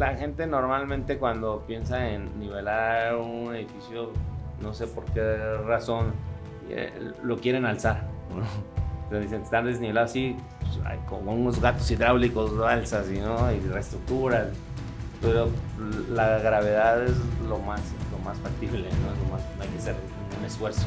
La gente normalmente cuando piensa en nivelar un edificio, no sé por qué razón, eh, lo quieren alzar. Entonces dicen, están desnivelados así, pues, como unos gatos hidráulicos, lo alzas y, ¿no? y reestructuras. Pero la gravedad es lo más, lo más factible, ¿no? Lo más, hay que hacer un esfuerzo.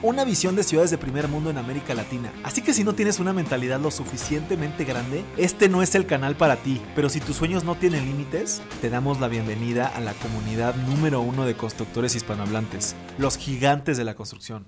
una visión de ciudades de primer mundo en América Latina. Así que si no tienes una mentalidad lo suficientemente grande, este no es el canal para ti. Pero si tus sueños no tienen límites, te damos la bienvenida a la comunidad número uno de constructores hispanohablantes. Los gigantes de la construcción.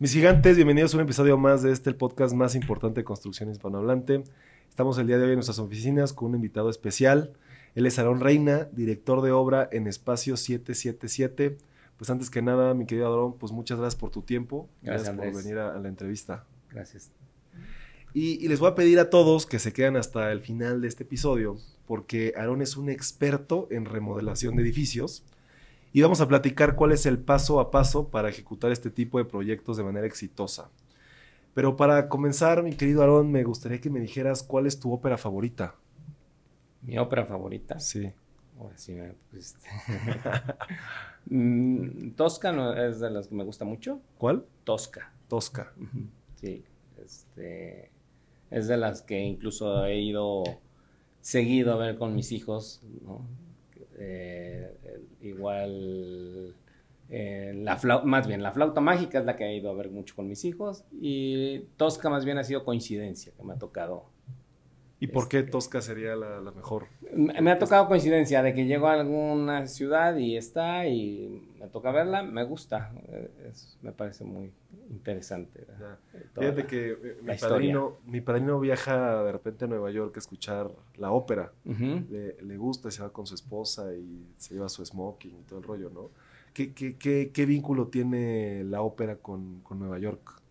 Mis gigantes, bienvenidos a un episodio más de este el podcast más importante de construcción hispanohablante. Estamos el día de hoy en nuestras oficinas con un invitado especial. Él es Aarón Reina, director de obra en Espacio 777. Pues antes que nada, mi querido Aarón, pues muchas gracias por tu tiempo. Gracias, por Andrés. venir a, a la entrevista. Gracias. Y, y les voy a pedir a todos que se quedan hasta el final de este episodio, porque Aarón es un experto en remodelación de edificios. Y vamos a platicar cuál es el paso a paso para ejecutar este tipo de proyectos de manera exitosa. Pero para comenzar, mi querido Aarón, me gustaría que me dijeras cuál es tu ópera favorita. Mi ópera favorita. Sí. Ahora sí me pusiste. Mm, Tosca no es de las que me gusta mucho. ¿Cuál? Tosca. Tosca. Sí. Este, es de las que incluso he ido seguido a ver con mis hijos. ¿no? Eh, igual. Eh, la flauta, más bien, la flauta mágica es la que he ido a ver mucho con mis hijos. Y Tosca, más bien, ha sido coincidencia que me ha tocado ¿Y por qué Este- Tosca sería la, la mejor? Me me ha tocado coincidencia de que llego a alguna ciudad y está y me toca verla, me gusta, eh, es- me parece muy interesante. la- toda Fíjate la- que eh, mi padrino, mi padrino viaja de repente a Nueva York a escuchar la ópera. Le, le gusta se va con su esposa y se lleva su smoking y todo el rollo, ¿no? ¿Qué, vínculo tiene la ópera con, Nueva York?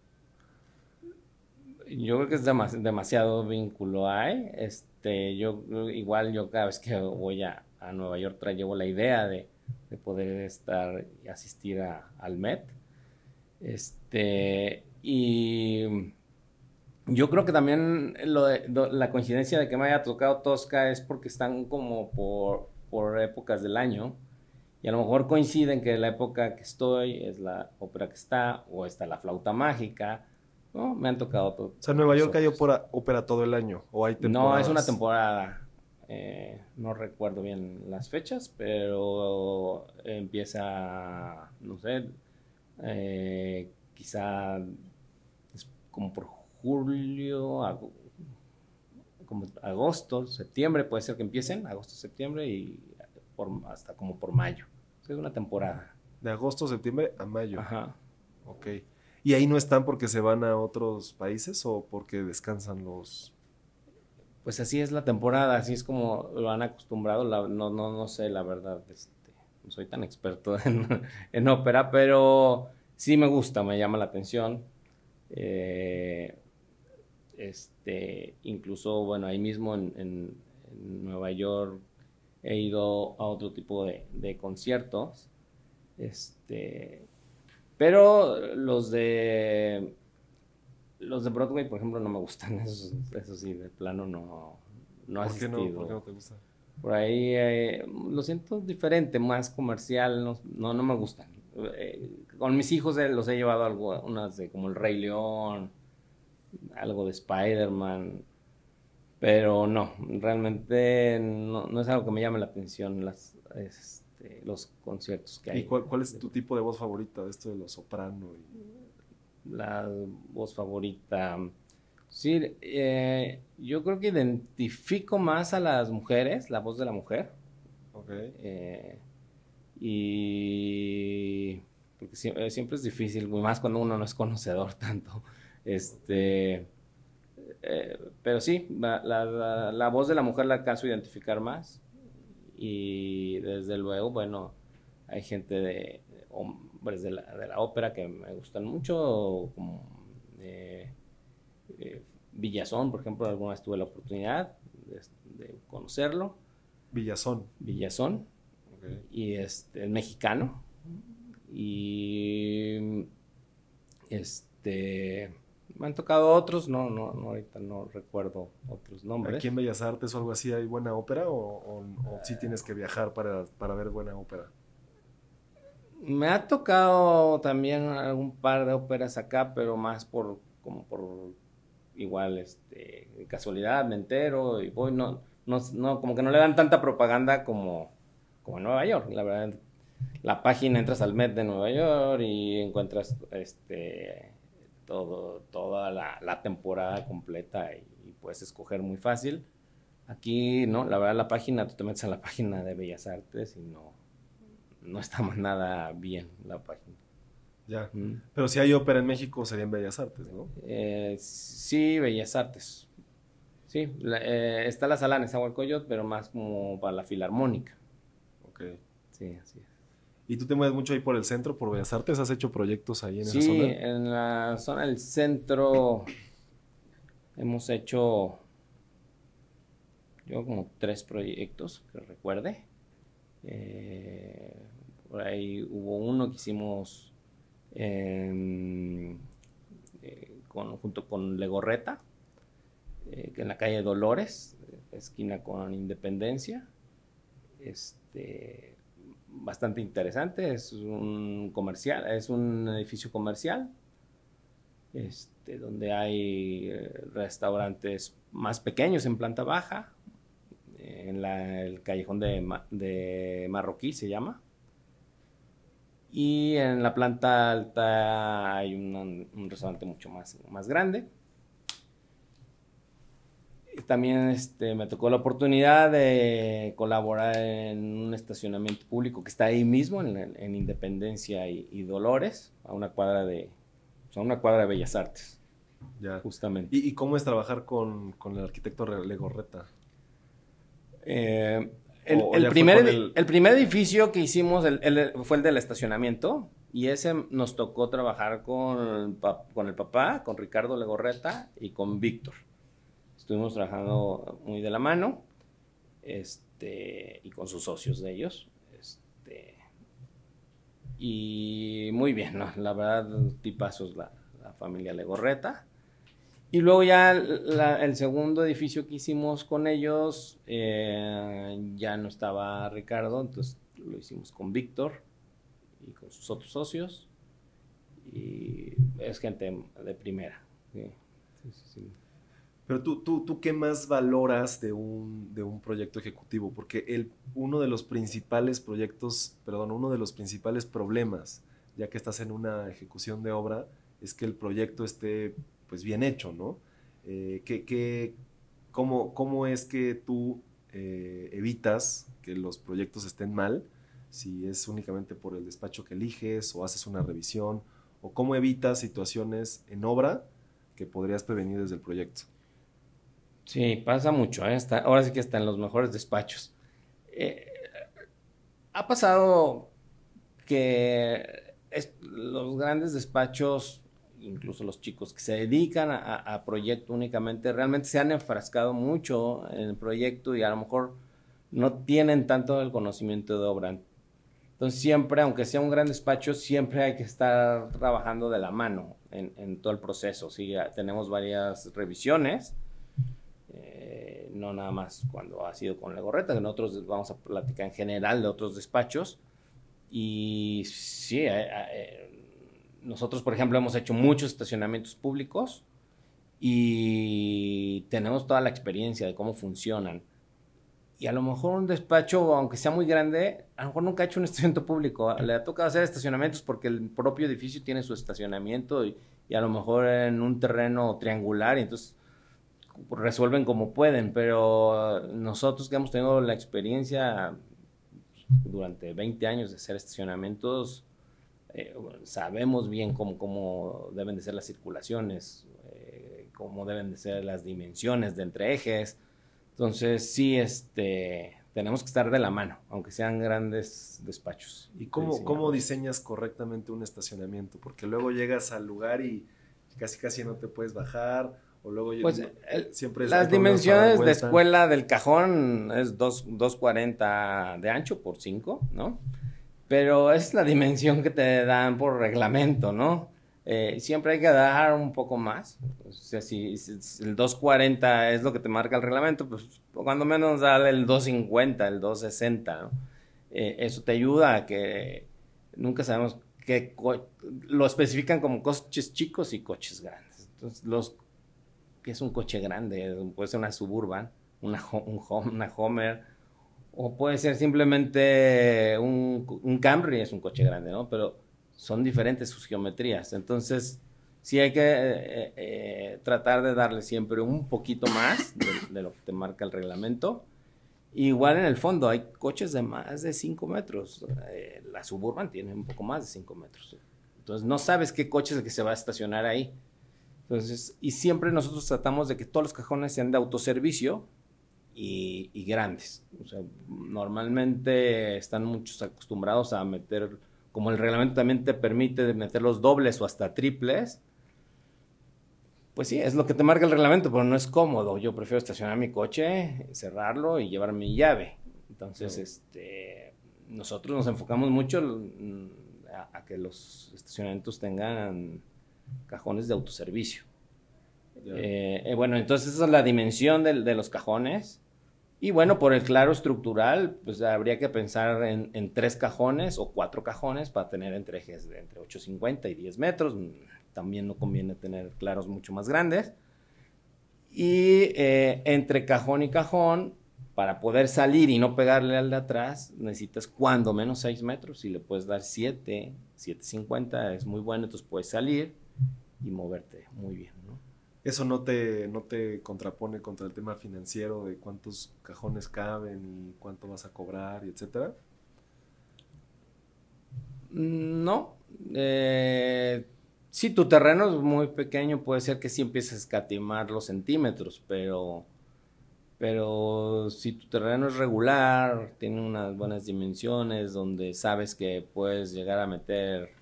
Yo creo que es demas- demasiado vínculo hay. Este, yo igual yo cada vez que voy a, Nueva York traigo la idea de, de poder estar y asistir al Met. Este, y yo creo que también lo de- la coincidencia de que me haya tocado Tosca es porque están como por épocas del año. Y a lo mejor coinciden que la época que estoy es la ópera que está, o está la flauta mágica. ¿no? Me han tocado todo. O sea, Nueva York hay ópera, ópera todo el año, o hay No, temporadas. es una temporada. Eh, no recuerdo bien las fechas, pero empieza, no sé, eh, quizá es como por julio, como agosto, septiembre, puede ser que empiecen, agosto, septiembre y por- hasta como por mayo. Es una temporada. De agosto septiembre a mayo. Ajá. Ok. ¿Y ahí no están porque se van a otros países o porque descansan los... Pues así es la temporada, así es como lo han acostumbrado. la- no, no, no sé, la verdad, este, no soy tan experto en, en ópera, pero sí me gusta, me llama la atención. Eh, este, incluso, bueno, ahí mismo en, en- en Nueva York he ido a otro tipo de, de conciertos. Este, pero los de los de Broadway, por ejemplo, no me gustan. Eso, eso sí, de plano no, no ¿Por qué no, asistido. ¿Por qué no te gusta? Por ahí eh, lo siento diferente, más comercial, no, no, no me gustan. Eh, con mis hijos eh, los he llevado a algo, unas de como El Rey León, algo de Spider-Man, pero no, realmente no, no es algo que me llame la atención las, este, los conciertos que hay. ¿Y cuál, cuál es tu tipo de voz favorita de esto de los soprano? Y... la voz favorita. Sí, eh, yo creo que identifico más a las mujeres, la voz de la mujer. Ok. eh, y porque siempre, siempre es difícil, más cuando uno no es conocedor tanto. Este, eh, pero sí, la, la- voz de la mujer la alcanzo a identificar más. Y desde luego, bueno, hay gente de, hom- pues, de, la, de la ópera que me gustan mucho, como eh, eh, Villazón, por ejemplo, alguna vez tuve la oportunidad de, conocerlo. Villazón. Villazón. Y este, el mexicano. Y este me han tocado otros, no, no, no, ahorita no recuerdo otros nombres. ¿Aquí en Bellas Artes o algo así hay buena ópera o, o, sí tienes que viajar para, para, ver buena ópera? Me ha tocado también algún par de óperas acá, pero más por, como por igual, este, casualidad, me entero y voy, no, no, no, como que no le dan tanta propaganda como, como en Nueva York, la verdad. La página, entras al Met de Nueva York y encuentras, este, todo, toda la, temporada completa y, puedes escoger muy fácil. Aquí, no, la verdad, la página, tú te metes a la página de Bellas Artes y no, no está nada bien la página. Ya. Pero si hay ópera en México, sería en Bellas Artes, ¿no? Eh, sí, Bellas Artes. Sí, eh, está la sala en Coyot, pero más como para la filarmónica. Ok. Sí, así es. ¿Y tú te mueves mucho ahí por el centro, por Bellas Artes? ¿Has hecho proyectos ahí en esa zona? Sí, en la zona del centro hemos hecho yo como tres proyectos que recuerde. Eh, por ahí hubo uno que hicimos eh, junto con Legorreta, eh, en la calle Dolores, esquina con Independencia. Este, bastante interesante. Es un comercial, es un edificio comercial, este, donde hay eh, restaurantes más pequeños en planta baja, en el callejón de, Marroquí se llama. Y en la planta alta hay un, restaurante mucho más, más grande también este, me tocó la oportunidad de colaborar en un estacionamiento público que está ahí mismo, en, Independencia y, Dolores, a una cuadra de, a una cuadra de Bellas Artes. Ya. Justamente. ¿Y, cómo es trabajar con, el arquitecto Legorreta? Eh, el, primer, el... primer edificio que hicimos fue el del estacionamiento y ese nos tocó trabajar con, con el papá, con Ricardo Legorreta y con Víctor estuvimos trabajando muy de la mano este, y con sus socios de ellos. Este, y muy bien, ¿no? La verdad, tipazos la, la familia Legorreta. Y luego ya el segundo edificio que hicimos con ellos, eh, ya no estaba Ricardo, entonces lo hicimos con Víctor y con sus otros socios. Y es gente de primera. Sí, sí, sí. Pero tú, tú, tú ¿qué más valoras de un, de un proyecto ejecutivo? Porque el, uno de los principales proyectos, perdón, uno de los principales problemas, ya que estás en una ejecución de obra, es que el proyecto esté pues bien hecho, ¿no? Eh, ¿qué, cómo, cómo, es que tú eh, evitas que los proyectos estén mal? Si es únicamente por el despacho que eliges o haces una revisión, o cómo evitas situaciones en obra que podrías prevenir desde el proyecto. Sí, pasa mucho. ¿eh? ahora sí que está en los mejores despachos. Eh, ha pasado que los grandes despachos, incluso los chicos que se dedican a, proyecto únicamente, realmente se han enfrascado mucho en el proyecto y a lo mejor no tienen tanto el conocimiento de obra. Entonces siempre, aunque sea un gran despacho, siempre hay que estar trabajando de la mano en, en todo el proceso. Sí, tenemos varias revisiones no nada más cuando ha sido con la gorreta, que nosotros vamos a platicar en general de otros despachos. Y sí, eh, eh, nosotros, por ejemplo, hemos hecho muchos estacionamientos públicos y tenemos toda la experiencia de cómo funcionan. Y a lo mejor un despacho, aunque sea muy grande, a lo mejor nunca ha hecho un estacionamiento público. Le ha tocado hacer estacionamientos porque el propio edificio tiene su estacionamiento y, a lo mejor en un terreno triangular entonces resuelven como pueden, pero nosotros que hemos tenido la experiencia durante 20 años de hacer estacionamientos, eh, sabemos bien cómo, cómo, deben de ser las circulaciones, eh, cómo deben de ser las dimensiones de entre ejes. Entonces, sí, este, tenemos que estar de la mano, aunque sean grandes despachos. ¿Y cómo, cómo diseñas correctamente un estacionamiento? Porque luego llegas al lugar y casi casi no te puedes bajar. O luego pues siempre las dimensiones de escuela del cajón es 2.40 de ancho por 5, ¿no? Pero es la dimensión que te dan por reglamento, ¿no? Eh, siempre hay que dar un poco más. O sea, si, el 240 es lo que te marca el reglamento, pues cuando menos dale el 250, el 260, ¿no? Eh, eso te ayuda a que nunca sabemos qué lo especifican como coches chicos y coches grandes. Entonces, los que es un coche grande, puede ser una Suburban, una, un una Homer, o puede ser simplemente un, un Camry, es un coche grande, ¿no? Pero son diferentes sus geometrías. Entonces, sí hay que eh, eh, tratar de darle siempre un poquito más de, lo que te marca el reglamento. Igual en el fondo hay coches de más de 5 metros. Eh, la Suburban tiene un poco más de 5 metros. Entonces no sabes qué coche es el que se va a estacionar ahí. Entonces, y siempre nosotros tratamos de que todos los cajones sean de autoservicio y, y grandes. O sea, normalmente están muchos acostumbrados a meter como el reglamento también te permite meter los dobles o hasta triples, pues sí, es lo que te marca el reglamento, pero no es cómodo. Yo prefiero estacionar mi coche, cerrarlo y llevar mi llave. Entonces, este, nosotros nos enfocamos mucho a, que los estacionamientos tengan cajones de autoservicio. Eh, eh, bueno, entonces esa es la dimensión de los cajones. Y bueno, por el claro estructural, pues habría que pensar en, tres cajones o cuatro cajones para tener entrejes de entre 8,50 y 10 metros. También no conviene tener claros mucho más grandes. Y eh, entre cajón y cajón, para poder salir y no pegarle al de atrás, necesitas cuando menos 6 metros. Si le puedes dar 7, 7,50 es muy bueno, entonces puedes salir y moverte muy bien. ¿no? ¿Eso no te, no te contrapone contra el tema financiero de cuántos cajones caben y cuánto vas a cobrar y etcétera? Mm, no. Eh, si tu terreno es muy pequeño, puede ser que sí empieces a escatimar los centímetros, pero, pero si tu terreno es regular, tiene unas buenas dimensiones, donde sabes que puedes llegar a meter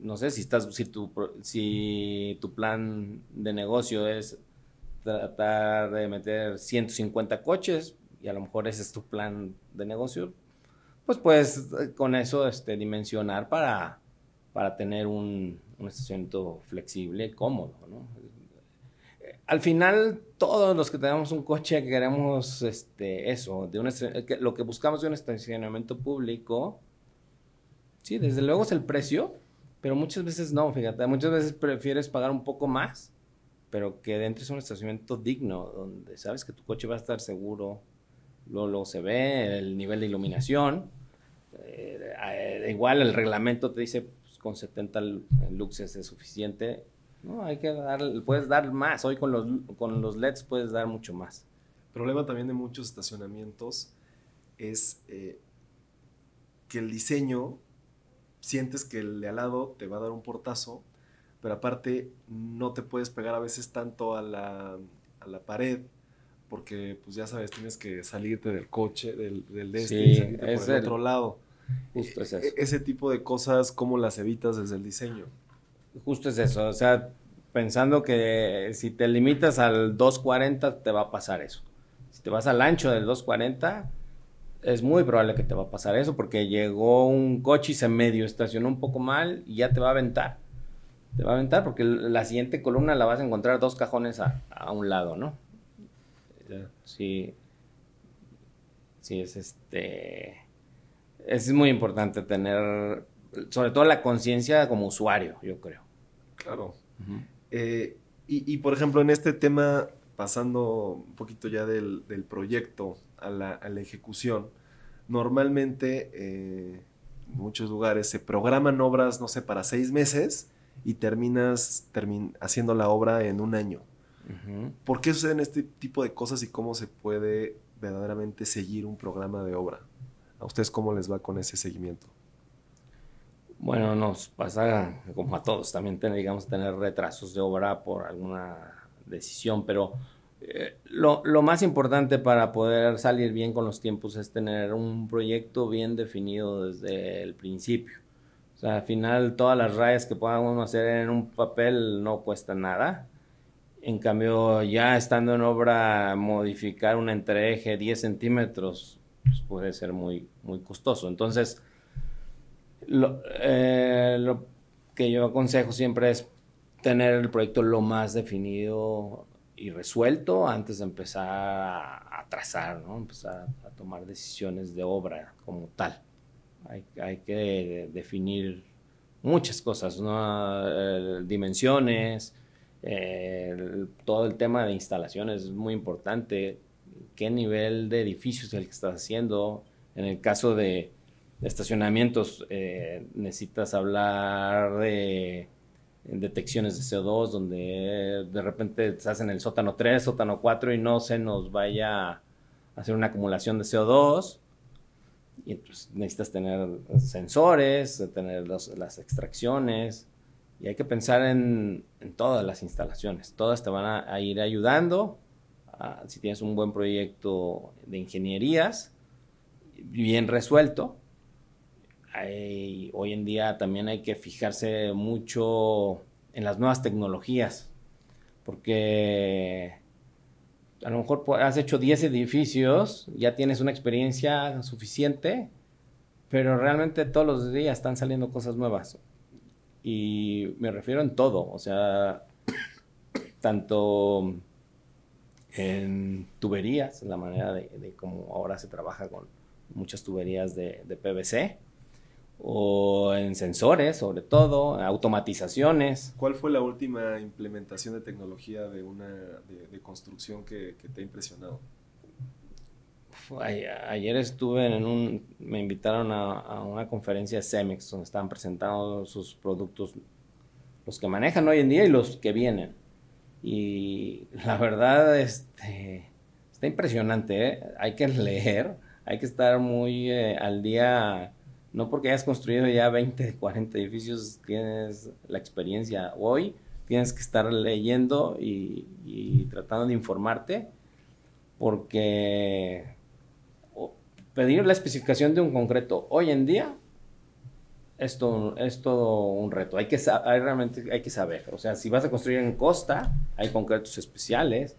no sé si estás, si tu, si tu plan de negocio es tratar de meter 150 coches y a lo mejor ese es tu plan de negocio, pues puedes eh, con eso este, dimensionar para, para tener un, un estacionamiento flexible, cómodo, ¿no? Al final, todos los que tenemos un coche queremos este, eso, de un, lo que buscamos de un estacionamiento público, sí, desde luego es el precio, pero muchas veces no, fíjate, muchas veces prefieres pagar un poco más, pero que entres a un estacionamiento digno, donde sabes que tu coche va a estar seguro, luego, se ve el nivel de iluminación, eh, eh, igual el reglamento te dice pues, con 70 luxes es suficiente, no, hay que dar, puedes dar más, hoy con los, con los LEDs puedes dar mucho más. El problema también de muchos estacionamientos es eh, que el diseño sientes que el de al lado te va a dar un portazo, pero aparte no te puedes pegar a veces tanto a la, a la pared, porque pues ya sabes, tienes que salirte del coche, del, del de este y salirte por el, otro lado. Justo es e, eso. ese tipo de cosas, ¿cómo las evitas desde el diseño? Justo es eso, o sea, pensando que si te limitas al 240 te va a pasar eso. Si te vas al ancho del 240, es muy probable que te va a pasar eso porque llegó un coche y se medio estacionó un poco mal y ya te va a aventar. Te va a aventar porque la siguiente columna la vas a encontrar dos cajones a, un lado, ¿no? Sí. Sí, es este. Es muy importante tener, sobre todo la conciencia como usuario, yo creo. Claro. Eh, y, y, por ejemplo, en este tema, pasando un poquito ya del, del proyecto, a la, ejecución, normalmente eh, en muchos lugares se programan obras, no sé, para seis meses y terminas haciendo la obra en un año. ¿Por qué suceden este tipo de cosas y cómo se puede verdaderamente seguir un programa de obra? ¿A ustedes cómo les va con ese seguimiento? Bueno, nos pasa como a todos, también digamos tener retrasos de obra por alguna decisión, pero lo, lo, más importante para poder salir bien con los tiempos es tener un proyecto bien definido desde el principio. O sea, al final todas las rayas que podamos hacer en un papel no cuestan nada. En cambio, ya estando en obra, modificar un entreje 10 centímetros pues puede ser muy, muy costoso. Entonces, lo, eh, lo que yo aconsejo siempre es tener el proyecto lo más definido y resuelto antes de empezar a, trazar, ¿no? Empezar a, tomar decisiones de obra como tal. Hay, que definir muchas cosas, ¿no? Dimensiones, todo el tema de instalaciones es muy importante. ¿Qué nivel de edificio es el que estás haciendo? En el caso de, estacionamientos, eh, necesitas hablar de detecciones de CO2, donde de repente estás en el sótano 3, sótano 4 y no se nos vaya a hacer una acumulación de CO2. Y entonces necesitas tener sensores, tener las extracciones. Y hay que pensar en, todas las instalaciones. Todas te van a, ir ayudando. si tienes un buen proyecto de ingenierías, bien resuelto, hoy en día también hay que fijarse mucho en las nuevas tecnologías, porque a lo mejor has hecho 10 edificios, ya tienes una experiencia suficiente, pero realmente todos los días están saliendo cosas nuevas. Y me refiero en todo, o sea, tanto en tuberías, la manera de, cómo ahora se trabaja con muchas tuberías de PVC, o en sensores, sobre todo, automatizaciones. ¿Cuál fue la última implementación de tecnología de una de, construcción que, te ha impresionado? Ayer estuve en un, me invitaron a, una conferencia de Cemex donde estaban presentando sus productos, los que manejan hoy en día y los que vienen. Y la verdad, este, está impresionante, ¿eh? hay que leer, hay que estar muy eh, al día no porque hayas construido ya 20, 40 edificios tienes la experiencia. Hoy tienes que estar leyendo y, tratando de informarte porque pedir la especificación de un concreto hoy en día es todo, es todo un reto. Hay que, hay, realmente hay que saber. O sea, si vas a construir en costa, hay concretos especiales.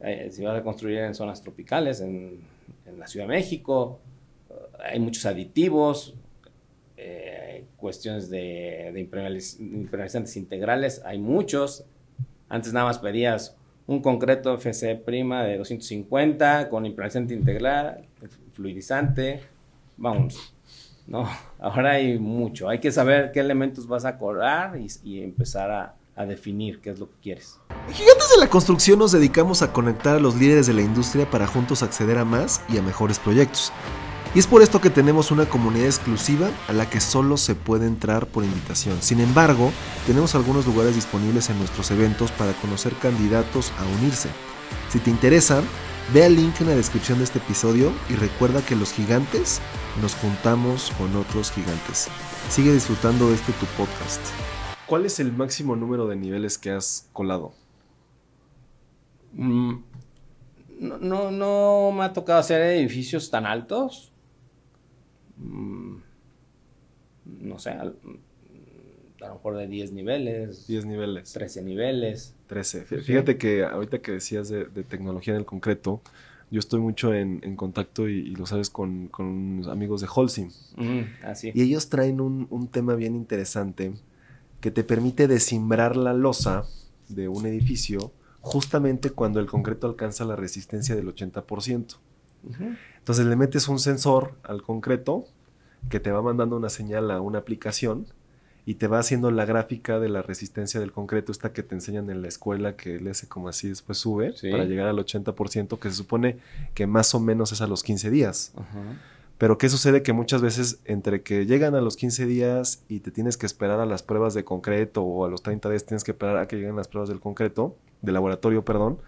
Eh, si vas a construir en zonas tropicales, en, en la Ciudad de México, hay muchos aditivos, eh, cuestiones de, de impermeabilizantes integrales, hay muchos. Antes nada más pedías un concreto FC prima de 250 con impermeabilizante integral, fluidizante, vamos. No, ahora hay mucho. Hay que saber qué elementos vas a cobrar y, empezar a, a definir qué es lo que quieres. Gigantes de la Construcción nos dedicamos a conectar a los líderes de la industria para juntos acceder a más y a mejores proyectos. Y es por esto que tenemos una comunidad exclusiva a la que solo se puede entrar por invitación. Sin embargo, tenemos algunos lugares disponibles en nuestros eventos para conocer candidatos a unirse. Si te interesa, ve al link en la descripción de este episodio y recuerda que los gigantes nos juntamos con otros gigantes. Sigue disfrutando de este tu podcast. ¿Cuál es el máximo número de niveles que has colado? Mm, no, no, no me ha tocado hacer edificios tan altos no sé, a, lo mejor de 10 niveles. 10 niveles. 13 niveles. 13. Fíjate que ahorita que decías de, tecnología en el concreto, yo estoy mucho en, contacto y, lo sabes con, con amigos de Holcim. así. Y ellos traen un, un, tema bien interesante que te permite desimbrar la losa de un edificio justamente cuando el concreto alcanza la resistencia del 80%. Entonces le metes un sensor al concreto que te va mandando una señal a una aplicación y te va haciendo la gráfica de la resistencia del concreto, esta que te enseñan en la escuela, que le hace como así, después sube para llegar al 80%, que se supone que más o menos es a los 15 días. Pero ¿qué sucede? Que muchas veces entre que llegan a los 15 días y te tienes que esperar a las pruebas de concreto o a los 30 días tienes que esperar a que lleguen las pruebas del concreto, del laboratorio, perdón,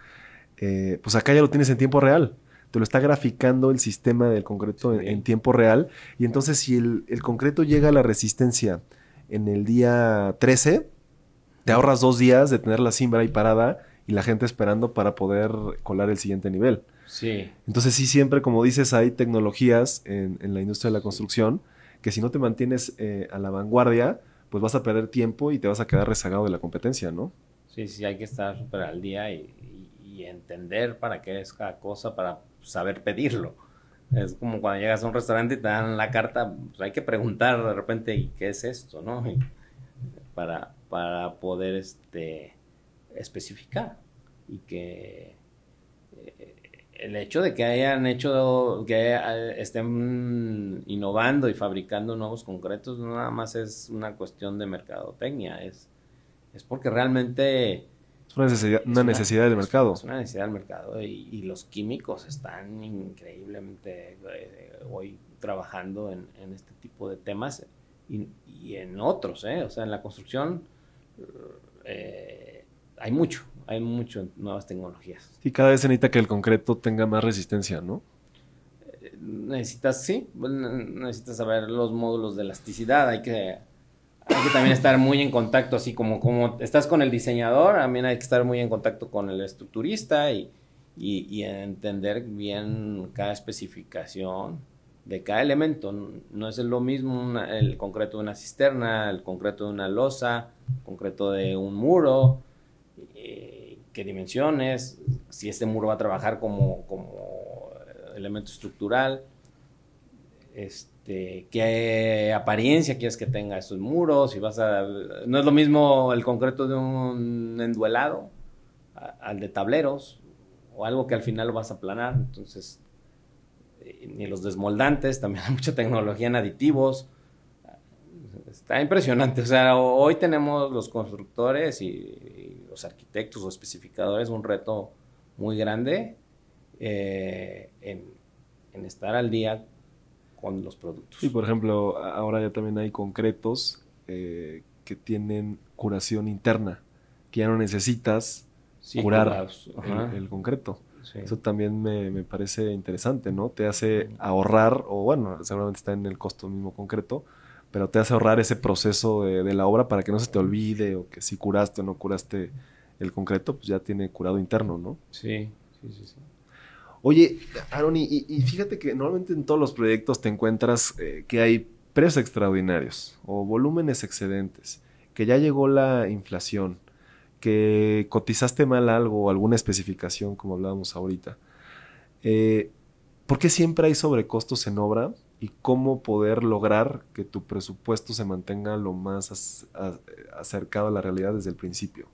eh, pues acá ya lo tienes en tiempo real te lo está graficando el sistema del concreto en, tiempo real. Y entonces si el, concreto llega a la resistencia en el día 13, te ahorras dos días de tener la simbra ahí parada y la gente esperando para poder colar el siguiente nivel. Sí. Entonces sí, siempre, como dices, hay tecnologías en, en la industria de la construcción que si no te mantienes eh, a la vanguardia, pues vas a perder tiempo y te vas a quedar rezagado de la competencia, ¿no? Sí, sí, hay que estar súper al día y, y- y entender para qué es cada cosa, para saber pedirlo. Es como cuando llegas a un restaurante y te dan la carta, pues hay que preguntar de repente, ¿y qué es esto? ¿no? Para, para poder este, especificar y que eh, el hecho de que hayan hecho, que estén innovando y fabricando nuevos concretos, no nada más es una cuestión de mercadotecnia, es, es porque realmente Es una necesidad, es una necesidad del mercado. Es una necesidad del mercado y, y los químicos están increíblemente eh, hoy trabajando en, en este tipo de temas y, y en otros, ¿eh? O sea, en la construcción eh, hay mucho, hay mucho en nuevas tecnologías. Sí, cada vez se necesita que el concreto tenga más resistencia, ¿no? Eh, Necesitas, sí, necesitas saber los módulos de elasticidad, hay que, hay que también estar muy en contacto, así como, como estás con el diseñador, también hay que estar muy en contacto con el estructurista y, y- y entender bien cada especificación de cada elemento. No es lo mismo una- el concreto de una cisterna, el concreto de una losa, el concreto de un muro, eh, qué dimensiones, si este muro va a trabajar como, como elemento estructural, este, qué apariencia quieres que tenga esos muros, si vas a... No es lo mismo el concreto de un enduelado a- al de tableros, o algo que al final lo vas a aplanar, entonces, eh, ni los desmoldantes, también hay mucha tecnología en aditivos, Está impresionante. O sea, ho- hoy tenemos los constructores y, y los arquitectos o especificadores un reto muy grande eh, en, en estar al día con los productos. Sí, por ejemplo, ahora ya también hay concretos eh, que tienen curación interna, que ya no necesitas Sí, curar el, concreto. Sí. Eso también me, me parece interesante, ¿no? Te hace ahorrar, o bueno, seguramente está en el costo mismo concreto, pero te hace ahorrar ese proceso de, de la obra para que no se te olvide o que si curaste o no curaste el concreto, pues ya tiene curado interno, ¿no? Sí, sí, sí, sí. Oye, Aaron, y, fíjate que normalmente en todos los proyectos te encuentras eh, que hay precios extraordinarios o volúmenes excedentes, que ya llegó la inflación, que cotizaste mal algo o alguna especificación, como hablábamos ahorita. Eh, ¿Por qué siempre hay sobrecostos en obra y cómo poder lograr que tu presupuesto se mantenga lo más acercado a la realidad desde el principio?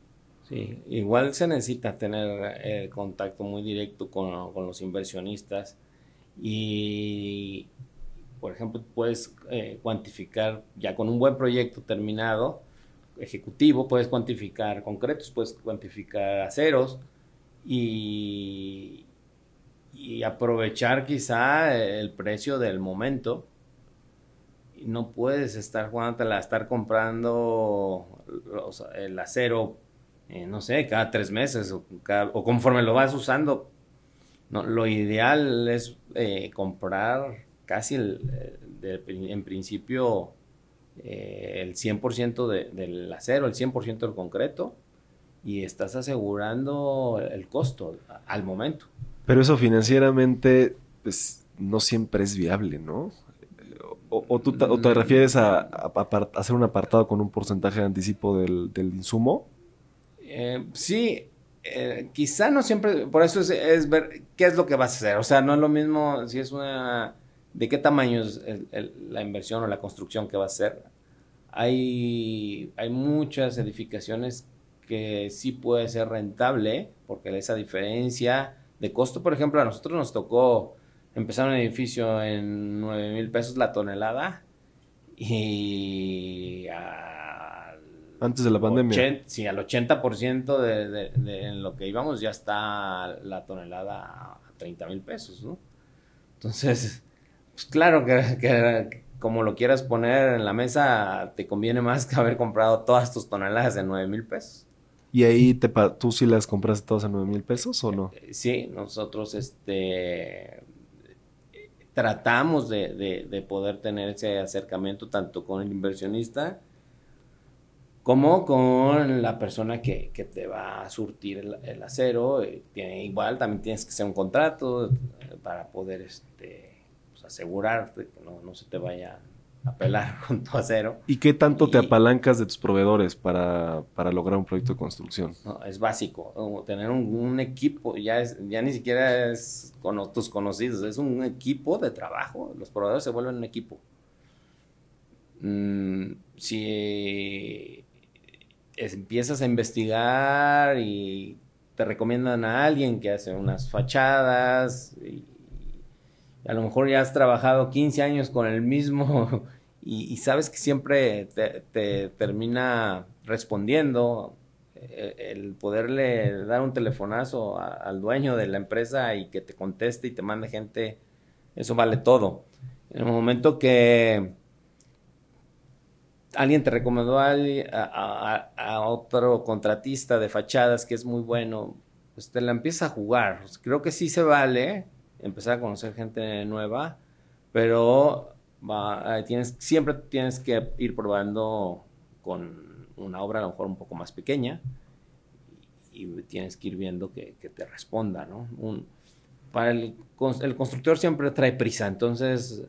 Sí, igual se necesita tener eh, contacto muy directo con, con los inversionistas y, por ejemplo, puedes eh, cuantificar ya con un buen proyecto terminado, ejecutivo, puedes cuantificar concretos, puedes cuantificar aceros y, y aprovechar quizá el precio del momento. Y no puedes estar jugándola, estar comprando el acero eh, no sé, cada tres meses o, cada- o conforme lo vas usando. No, lo ideal es eh, comprar casi el, eh, de en principio eh, el 100% de- del acero, el 100% del concreto y estás asegurando el costo al momento. Pero eso financieramente, pues no siempre es viable, ¿no? O, o tú, te- o te refieres a, a- hacer un apartado con un porcentaje de anticipo del, del insumo. Eh, sí, eh, quizá no siempre, por eso es, es ver qué es lo que vas a hacer. O sea, no es lo mismo si es una, de qué tamaño es el- el- la inversión o la construcción que va a hacer. Hay, hay muchas edificaciones que sí puede ser rentable, porque esa diferencia de costo, por ejemplo, a nosotros nos tocó empezar un edificio en 9 mil pesos la tonelada y Antes de la pandemia. 80, sí, al 80% de, de, de en lo que íbamos ya está la tonelada a 30 mil pesos, ¿no? Entonces, pues claro que, que como lo quieras poner en la mesa, te conviene más que haber comprado todas tus toneladas de 9 mil pesos. ¿Y ahí te pa- tú sí las compraste todas a 9 mil pesos o no? Eh, Sí, nosotros este tratamos de, de- de poder tener ese acercamiento tanto con el inversionista como con la persona que, te va a surtir el, acero. Eh, tiene, igual también tienes que hacer un contrato eh, para poder este, pues, asegurarte que no, no se te vaya a pelar con tu acero. ¿Y qué tanto te apalancas de tus proveedores para, lograr un proyecto de construcción? es básico, tener un, equipo, ya, es, ya ni siquiera es con tus conocidos, es un equipo de trabajo, los proveedores se vuelven un equipo. Mm, si empiezas a investigar y te recomiendan a alguien que hace unas fachadas y, a lo mejor ya has trabajado 15 años con el mismo y, sabes que siempre te, termina respondiendo eh, el poderle dar un telefonazo al dueño de la empresa y que te conteste y te mande gente, eso vale todo. En el momento que alguien te recomendó a, a, otro contratista de fachadas que es muy bueno, pues te la empieza a jugar. Creo que sí se vale empezar a conocer gente nueva, pero tienes, siempre tienes que ir probando con una obra a lo mejor un poco más pequeña y, tienes que ir viendo que, te responda, ¿no? para el, el constructor siempre trae prisa, entonces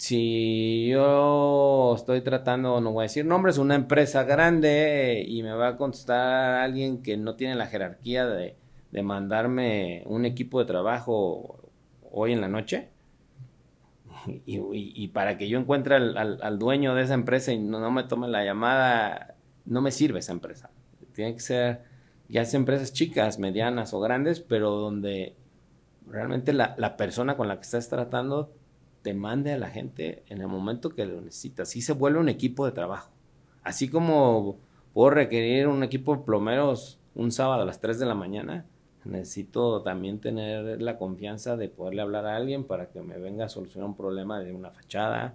si yo estoy tratando, no voy a decir nombres, una empresa grande y me va a contestar alguien que no tiene la jerarquía de, mandarme un equipo de trabajo hoy en la noche, y, para que yo encuentre al, dueño de esa empresa y no, me tome la llamada, no me sirve esa empresa. Tiene que ser, ya sea empresas chicas, medianas o grandes, pero donde realmente la, la persona con la que estás tratando te mande a la gente en el momento que lo necesitas. Sí se vuelve un equipo de trabajo. Así como puedo requerir un equipo de plomeros un sábado a las 3 de la mañana, necesito también tener la confianza de poderle hablar a alguien para que me venga a solucionar un problema de una fachada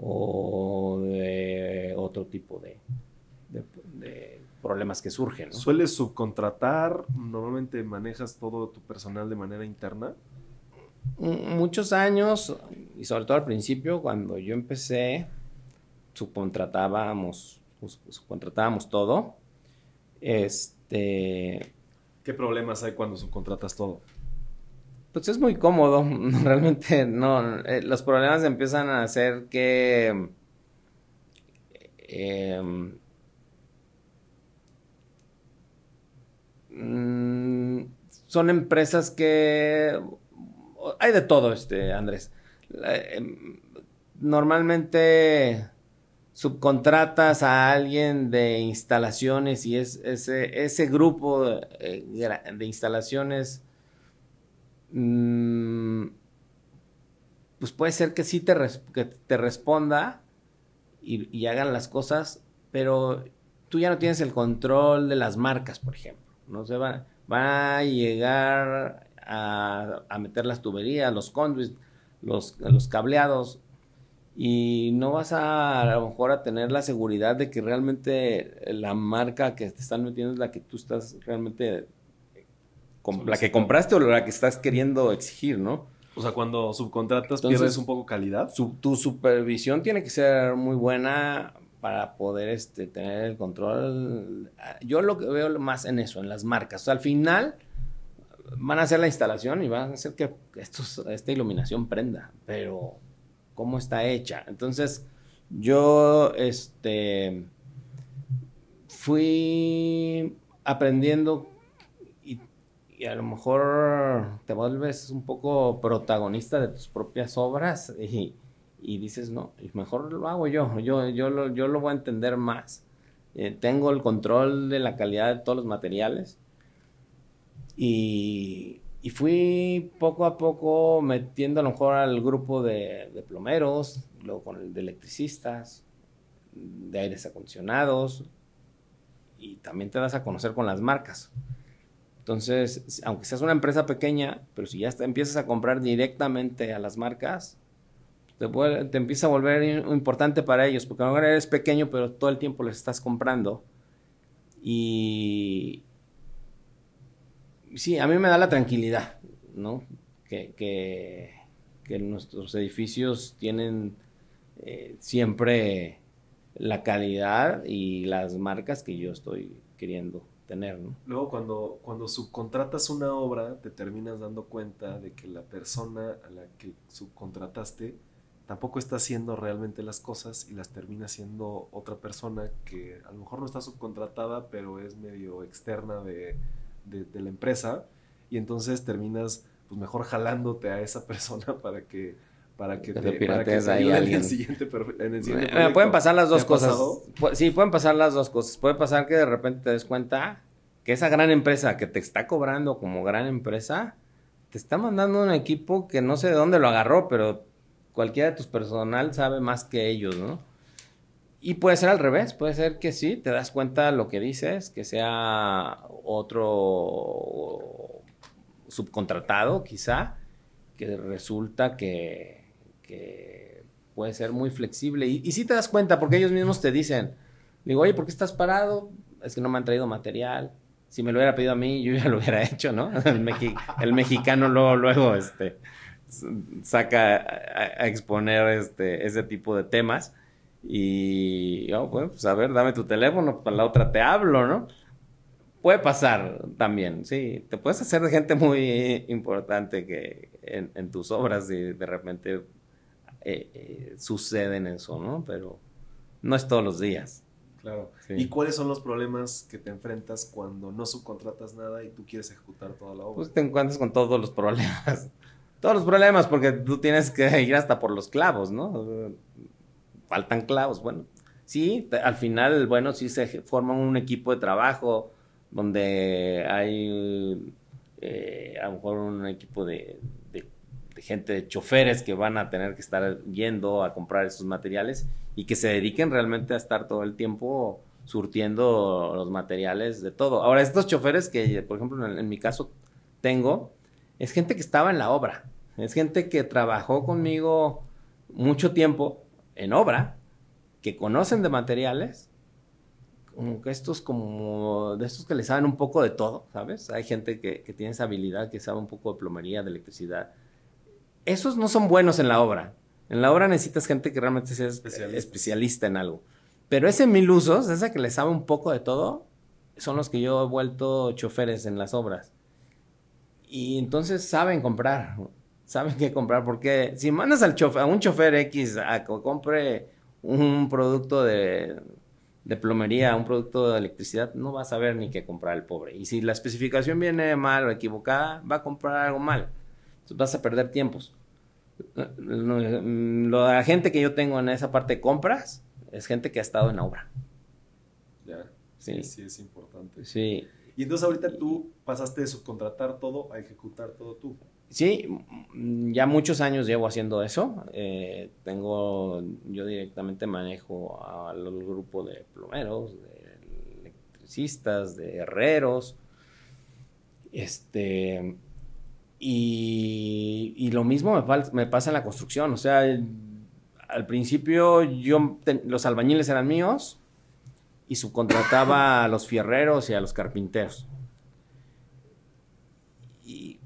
o de otro tipo de, problemas que surgen. ¿Sueles subcontratar? ¿Normalmente manejas todo tu personal de manera interna? Muchos años, y sobre todo al principio, cuando yo empecé, subcontratábamos, subcontratábamos todo. Este. ¿Qué problemas hay cuando subcontratas todo? Pues es muy cómodo. Realmente no. Eh, los problemas empiezan a ser que. Em, mm, son empresas que hay de todo, este, Andrés. Em, normalmente subcontratas a alguien de instalaciones y es ese, grupo de, instalaciones mm, pues puede ser que sí te, que te responda y, hagan las cosas, pero tú ya no tienes el control de las marcas, por ejemplo. No se va, va a llegar a, meter las tuberías, los conduits, los, los cableados, y no vas a, a lo mejor a tener la seguridad de que realmente la marca que te están metiendo es la que tú estás realmente, la que compraste o la que estás queriendo exigir, ¿no? O sea, cuando subcontratas pierdes un poco calidad. tu supervisión tiene que ser muy buena para poder este, tener el control. Yo lo que veo más en eso, en las marcas. O sea, al final van a hacer la instalación y van a hacer que esta iluminación prenda, pero ¿cómo está hecha? Entonces, yo este, fui aprendiendo y, a lo mejor te vuelves un poco protagonista de tus propias obras y, dices, no, mejor lo hago yo, yo, yo, lo, yo lo voy a entender más. Eh, tengo el control de la calidad de todos los materiales y, fui poco a poco metiendo a lo mejor al grupo de, plomeros, luego con el de electricistas, de aires acondicionados, y también te das a conocer con las marcas. Entonces, aunque seas una empresa pequeña, pero si ya empiezas a comprar directamente a las marcas, te, te, empieza a volver importante para ellos, porque ahora eres pequeño, pero todo el tiempo les estás comprando. Y, sí, a mí me da la tranquilidad, ¿no? Que, nuestros edificios tienen eh, siempre la calidad y las marcas que yo estoy queriendo tener, ¿no? Luego cuando, cuando subcontratas una obra, te terminas dando cuenta de que la persona a la que subcontrataste tampoco está haciendo realmente las cosas y las termina haciendo otra persona que a lo mejor no está subcontratada, pero es medio externa de, de la empresa y entonces terminas pues mejor jalándote a esa persona para que para que, te, piratees ahí alguien. En el siguiente, pueden pasar las dos cosas. Sí, pueden pasar las dos cosas. Puede pasar que de repente te des cuenta que esa gran empresa que te está cobrando como gran empresa te está mandando un equipo que no sé de dónde lo agarró, pero cualquiera de tus personal sabe más que ellos, ¿no? Y puede ser al revés, puede ser que sí, te das cuenta lo que dices, que sea otro subcontratado quizá, que resulta que que puede ser muy flexible. Y, si te das cuenta, porque ellos mismos te dicen, digo, oye, ¿por qué estás parado? Es que no me han traído material. Si me lo hubiera pedido a mí, yo ya lo hubiera hecho, ¿no? El, mexicano luego, luego, este, saca a, exponer este, ese tipo de temas. Y, oh, bueno, pues a ver, dame tu teléfono, para la otra te hablo, ¿no? Puede pasar también, sí. Te puedes hacer de gente muy importante que en, en tus obras y de repente eh, eh, suceden eso, ¿no? Pero no es todos los días. Claro. ¿Y cuáles son los problemas que te enfrentas cuando no subcontratas nada y tú quieres ejecutar toda la obra? Pues te encuentras con todos los problemas. todos los problemas porque tú tienes que ir hasta por los clavos, ¿no? Faltan clavos, bueno. Sí, al final, bueno, sí se forma un equipo de trabajo donde hay eh, a lo mejor un equipo de, de gente, de choferes que van a tener que estar yendo a comprar esos materiales y que se dediquen realmente a estar todo el tiempo surtiendo los materiales de todo. Ahora, estos choferes que, por ejemplo, en, mi caso tengo, es gente que estaba en la obra, es gente que trabajó conmigo mucho tiempo en obra, que conocen de materiales, como que estos como de estos que le saben un poco de todo, ¿sabes? Hay gente que, que tiene esa habilidad, que sabe un poco de plomería, de electricidad, esos no son buenos en la obra. En la obra necesitas gente que realmente sea especialista, en algo. Pero ese mil usos, esa que le sabe un poco de todo, son los que yo he vuelto choferes en las obras. Y entonces saben comprar, saben qué comprar, porque si mandas al chofer, a un chofer X a que compre un producto de, de plomería, un producto de electricidad, no va a saber ni qué comprar el pobre. Y si la especificación viene mal o equivocada, va a comprar algo mal vas a perder tiempos. La gente que yo tengo en esa parte de compras es gente que ha estado en obra. Ya, sí, sí, es importante. Sí. Y entonces ahorita tú pasaste de subcontratar todo a ejecutar todo tú. Sí, ya muchos años llevo haciendo eso. Eh, tengo, yo directamente manejo al grupo de plomeros, de electricistas, de herreros. Este, y, lo mismo me, pasa en la construcción. O sea, al principio yo, los albañiles eran míos y subcontrataba a los fierreros y a los carpinteros. Y,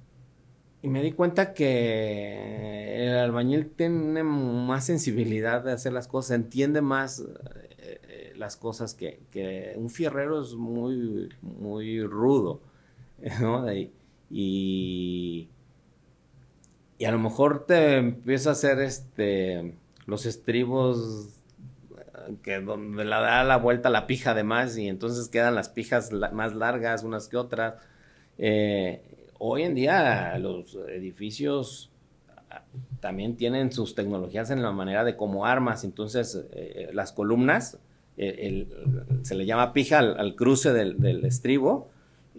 me di cuenta que el albañil tiene más sensibilidad de hacer las cosas, entiende más eh, eh, las cosas que, un fierrero es muy, muy rudo. ¿no? y, y a lo mejor te empieza a hacer este los estribos que donde la da la vuelta la pija además y entonces quedan las pijas más largas unas que otras. Eh, hoy en día los edificios ah, también tienen sus tecnologías en la manera de como armas, entonces eh, las columnas, eh, se le llama pija al, cruce del estribo,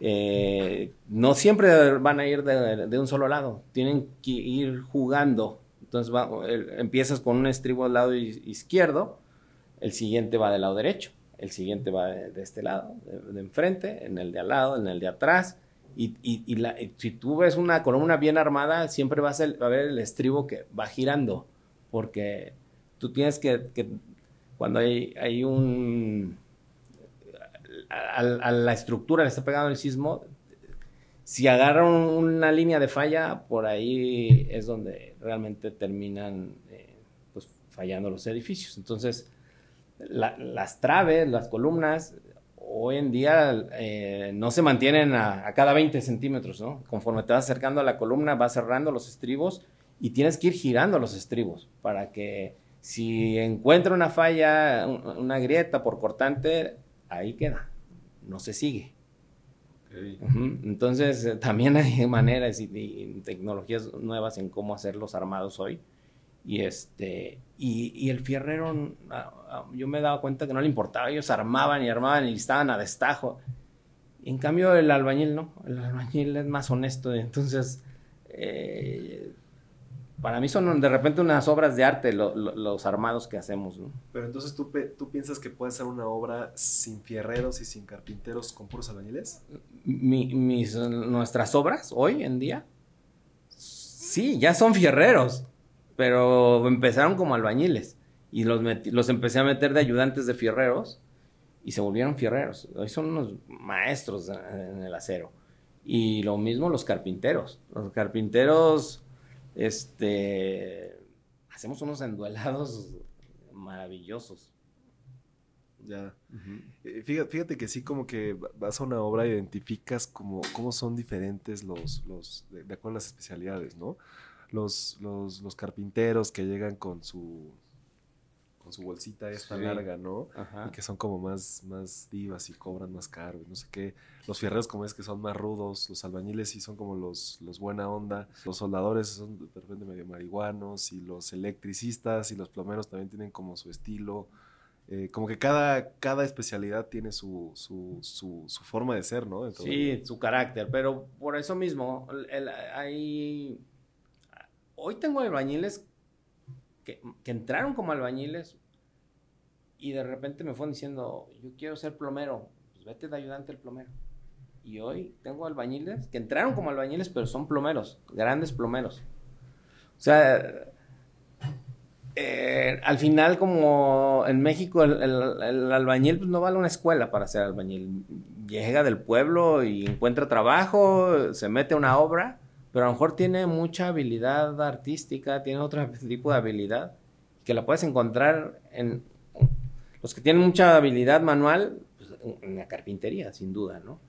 eh, no siempre van a ir de, un solo lado, tienen que ir jugando. Entonces empiezas con un estribo al lado izquierdo, el siguiente va del lado derecho, el siguiente va de, este lado, de, enfrente, en el de al lado, en el de atrás. Y, si tú ves una columna bien armada, siempre vas a, ver el estribo que va girando, porque tú tienes que, cuando hay un a, la estructura le está pegando el sismo, si agarran una línea de falla, por ahí es donde realmente terminan eh, pues, fallando los edificios. Entonces, las traves, las columnas, hoy en día eh, no se mantienen a, cada 20 centímetros, ¿no? Conforme te vas acercando a la columna, vas cerrando los estribos y tienes que ir girando los estribos para que si encuentra una falla, una grieta por cortante, ahí queda, no se sigue. Entonces, eh, también hay maneras y, tecnologías nuevas en cómo hacer los armados hoy. Y, este, y, el fierrero, yo me dado cuenta que no le importaba, ellos armaban y armaban y estaban a destajo. en cambio, el albañil no, el albañil es más honesto. Entonces, eh, para mí son de repente unas obras de arte los armados que hacemos. ¿no? Pero entonces ¿tú, tú piensas que puede ser una obra sin fierreros y sin carpinteros con puros albañiles? mis, nuestras obras hoy en día, sí, ya son fierreros, pero empezaron como albañiles y los, los empecé a meter de ayudantes de fierreros y se volvieron fierreros. Hoy son unos maestros en el acero. Y lo mismo los carpinteros. Los carpinteros este, hacemos unos enduelados maravillosos. Ya. Eh, fíjate, que sí, como que vas a una obra e identificas como, cómo son diferentes los, los de, acuerdo a las especialidades, ¿no? Los, los, los carpinteros que llegan con su su bolsita esta larga, ¿no? Y que son como más, más divas y cobran más caro, no sé qué. Los fierreros como es que son más rudos, los albañiles sí son como los, los buena onda, los soldadores son de repente medio marihuanos y los electricistas y los plomeros también tienen como su estilo. Eh, como que cada, cada especialidad tiene su, su, su, forma de ser, ¿no? sí, su carácter, pero por eso mismo, hay... Hoy tengo albañiles que, entraron como albañiles y de repente me fueron diciendo, yo quiero ser plomero, pues vete de ayudante el plomero. Y hoy tengo albañiles que entraron como albañiles, pero son plomeros, grandes plomeros. O sea, eh, al final como en México el, albañil pues, no va a una escuela para ser albañil. Llega del pueblo y encuentra trabajo, se mete a una obra pero a lo mejor tiene mucha habilidad artística, tiene otro tipo de habilidad, que la puedes encontrar en los que tienen mucha habilidad manual, pues, en la carpintería, sin duda, ¿no?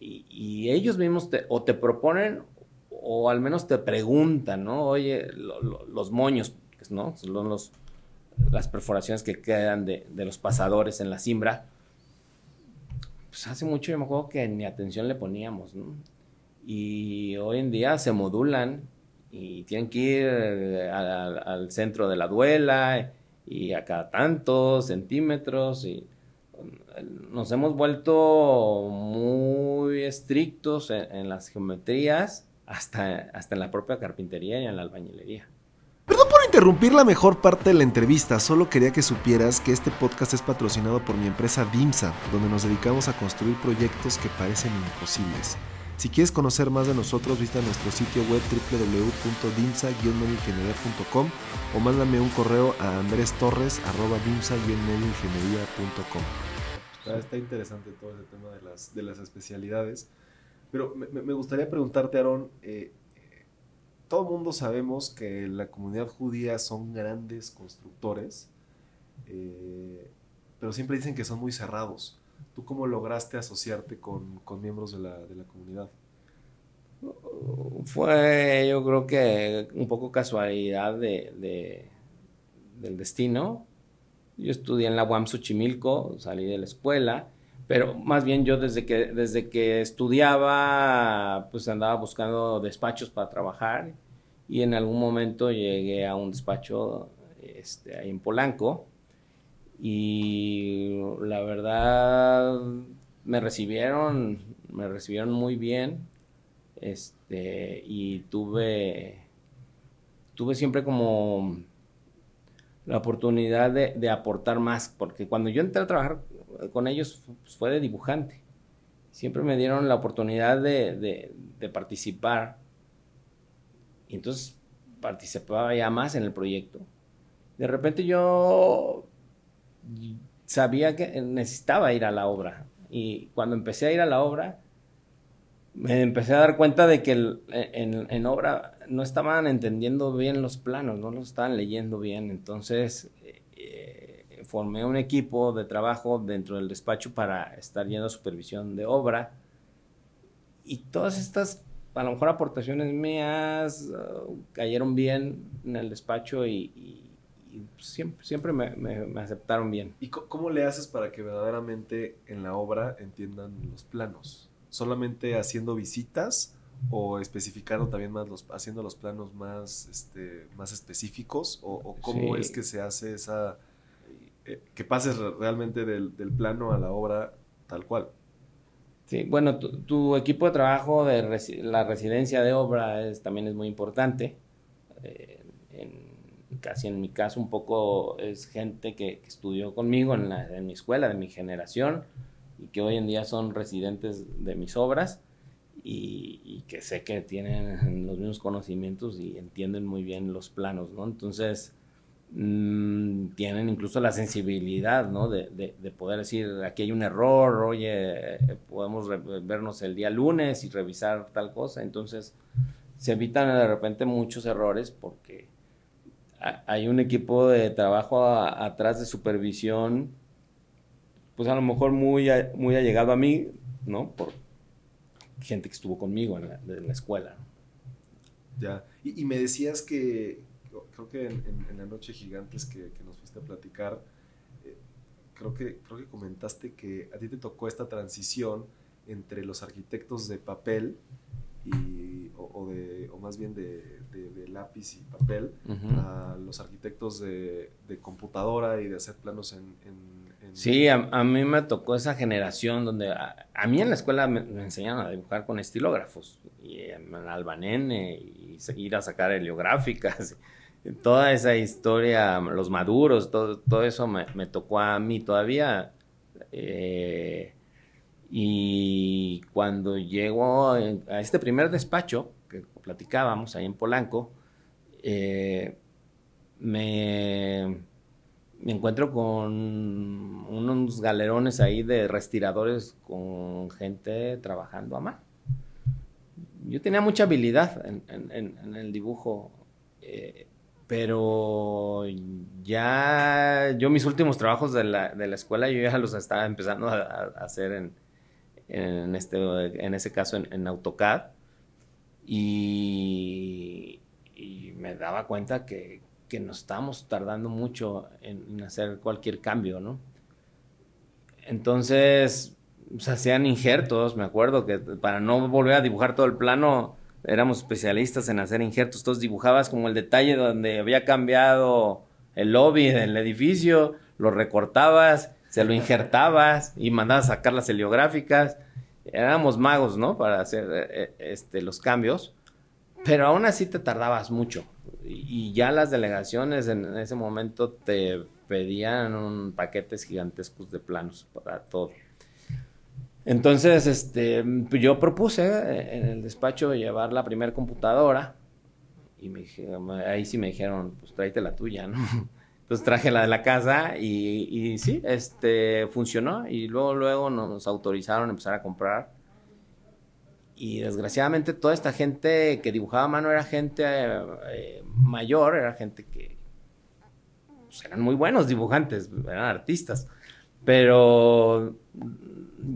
Y, ellos mismos te, o te proponen o al menos te preguntan, ¿no? Oye, los moños, ¿no? Son los, las perforaciones que quedan de, de, los pasadores en la simbra. Pues hace mucho yo me acuerdo que ni atención le poníamos, ¿no? Y hoy en día se modulan y tienen que ir eh, al, centro de la duela y a cada tantos centímetros y mm, nos hemos vuelto muy estrictos en, las geometrías hasta, hasta en la propia carpintería y en la albañilería. Perdón por interrumpir la mejor parte de la entrevista, solo quería que supieras que este podcast es patrocinado por mi empresa DIMSA, donde nos dedicamos a construir proyectos que parecen imposibles. Si quieres conocer más de nosotros, visita nuestro sitio web wwwdimsa medioingenieríacom o mándame un correo a andrestorres.dimsa-medioingeniería.com. Está, interesante todo ese tema de las, de las especialidades. Pero me, gustaría preguntarte, Aarón, eh, todo el mundo sabemos que la comunidad judía son grandes constructores, eh, pero siempre dicen que son muy cerrados. ¿Tú cómo lograste asociarte con, miembros de la, comunidad? Fue, yo creo que un poco casualidad de, del destino. Yo estudié en la UAM Xochimilco, salí de la escuela, pero más bien yo desde que, desde que estudiaba, pues andaba buscando despachos para trabajar y en algún momento llegué a un despacho este, ahí en Polanco y la verdad me recibieron, me recibieron muy bien, este, y tuve, tuve siempre como la oportunidad de, aportar más, porque cuando yo entré a trabajar con ellos pues, fue de dibujante. Siempre me dieron la oportunidad de, de participar. Y entonces participaba ya más en el proyecto. De repente yo sabía que necesitaba ir a la obra. Y cuando empecé a ir a la obra, me empecé a dar cuenta de que en, obra no estaban entendiendo bien los planos, no los estaban leyendo bien. Entonces, eh, formé un equipo de trabajo dentro del despacho para estar yendo supervisión de obra. Y todas estas, a lo mejor aportaciones mías, uh, cayeron bien en el despacho y, siempre, siempre me, aceptaron bien. ¿Y cómo le haces para que verdaderamente en la obra entiendan los planos? ¿Solamente haciendo visitas? o especificando también más los haciendo los planos más este más específicos o, cómo es que se hace esa eh, que pases realmente del, plano a la obra tal cual sí bueno tu, equipo de trabajo de la residencia de obra es, también es muy importante eh, casi en mi caso un poco es gente que, estudió conmigo en, en mi escuela de mi generación y que hoy en día son residentes de mis obras y, que sé que tienen los mismos conocimientos y entienden muy bien los planos, ¿no? Entonces, mm, tienen incluso la sensibilidad, ¿no? De, de, poder decir, aquí hay un error, oye, podemos vernos el día lunes y revisar tal cosa. Entonces, se evitan de repente muchos errores porque hay un equipo de trabajo atrás de supervisión, pues a lo mejor muy, muy allegado a mí, ¿no? Por, gente que estuvo conmigo en la, escuela. Ya, y, me decías que, creo que en, la noche gigantes que, nos fuiste a platicar, eh, creo, que, creo que comentaste que a ti te tocó esta transición entre los arquitectos de papel y, o, de, o más bien de, lápiz y papel a los arquitectos de, computadora y de hacer planos en Sí, a, mí me tocó esa generación donde a, mí en la escuela me, enseñaron a dibujar con estilógrafos y en albanene y ir a sacar heliográficas. Toda esa historia, los maduros, todo, todo eso me, tocó a mí todavía. Eh, y cuando llego a este primer despacho que platicábamos ahí en Polanco, eh, me encuentro con unos galerones ahí de respiradores con gente trabajando a mano. Yo tenía mucha habilidad en, el dibujo, eh, pero ya yo mis últimos trabajos de la, escuela yo ya los estaba empezando a, hacer en, este, en ese caso en, AutoCAD y me daba cuenta que, que nos estamos tardando mucho en, hacer cualquier cambio, ¿no? Entonces, se hacían injertos, me acuerdo que para no volver a dibujar todo el plano, éramos especialistas en hacer injertos. Entonces dibujabas como el detalle donde había cambiado el lobby del edificio, lo recortabas, se lo injertabas y mandabas a sacar las heliográficas. Éramos magos, ¿no? Para hacer eh, eh, este, los cambios. Pero aún así te tardabas mucho y ya las delegaciones en ese momento te pedían paquetes gigantescos de planos para todo. Entonces, este, yo propuse en el despacho llevar la primera computadora y ahí sí me dijeron, pues tráete la tuya, ¿no? Entonces traje la de la casa y, y sí, este, funcionó. Y luego, luego nos autorizaron a empezar a comprar. Y desgraciadamente toda esta gente que dibujaba a mano era gente eh, mayor, era gente que pues, eran muy buenos dibujantes, eran artistas, pero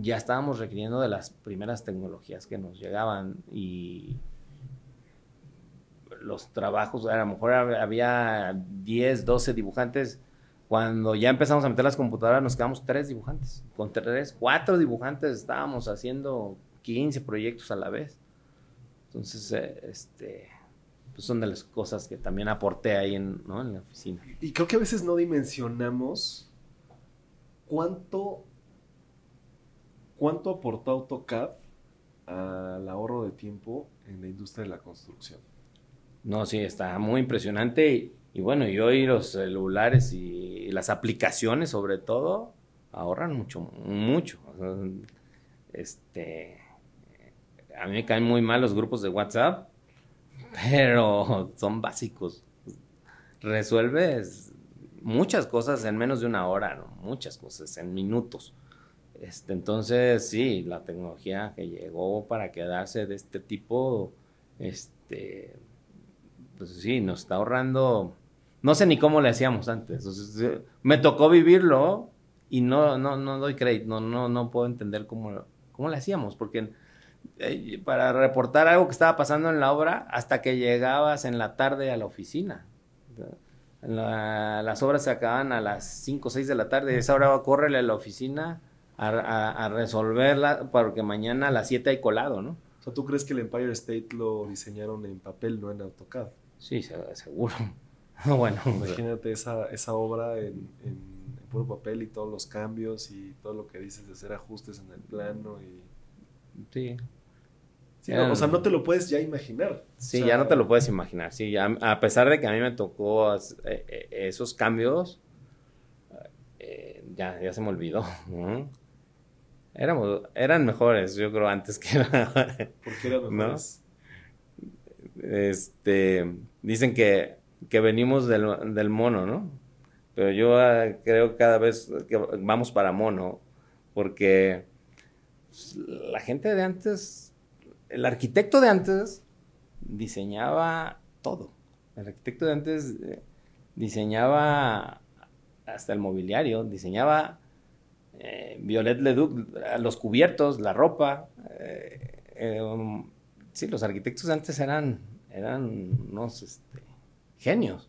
ya estábamos requiriendo de las primeras tecnologías que nos llegaban y los trabajos, a lo mejor había 10, 12 dibujantes. Cuando ya empezamos a meter las computadoras, nos quedamos tres dibujantes. Con tres, cuatro dibujantes estábamos haciendo 15 proyectos a la vez. Entonces, eh, este, pues son de las cosas que también aporté ahí en, en la oficina. Y creo que a veces no dimensionamos cuánto, cuánto aportó AutoCAD al ahorro de tiempo en la industria de la construcción. No, sí, está muy impresionante. Y, bueno, y hoy los celulares y, las aplicaciones, sobre todo, ahorran mucho, mucho. este, a mí me caen muy mal los grupos de WhatsApp, pero son básicos. Resuelves muchas cosas en menos de una hora, muchas cosas en minutos. Este, entonces, sí, la tecnología que llegó para quedarse de este tipo, este, pues sí, nos está ahorrando no sé ni cómo le hacíamos antes. me tocó vivirlo y no, no, no doy crédito, no, no, no puedo entender cómo, cómo le hacíamos, porque eh, para reportar algo que estaba pasando en la obra hasta que llegabas en la tarde a la oficina. las obras se acaban a las 5 o 6 de la tarde. Esa hora córrele a la oficina a, resolverla porque mañana a las 7 hay colado, ¿no? O sea, ¿tú crees que el Empire State lo diseñaron en papel, no en AutoCAD? Sí, seguro. bueno, imagínate esa, esa obra en, en, puro papel y todos los cambios y todo lo que dices de hacer ajustes en el plano y... Sí. o sea, no te lo puedes ya imaginar. Sí, ya no te lo puedes imaginar. Sí, a pesar de que a mí me tocó eh, eh, esos cambios, eh, ya, ya se me olvidó. Éramos, eran mejores, yo creo, antes que. ¿Por qué eran mejores? Este, dicen que, que venimos del, del, mono, ¿no? Pero yo ah, creo cada vez que vamos para mono, porque la gente de antes, el arquitecto de antes diseñaba todo. El arquitecto de antes eh, diseñaba hasta el mobiliario, diseñaba eh, Violet Leduc, los cubiertos, la ropa. Eh, eh, um, sí, los arquitectos antes eran, eran unos este, genios.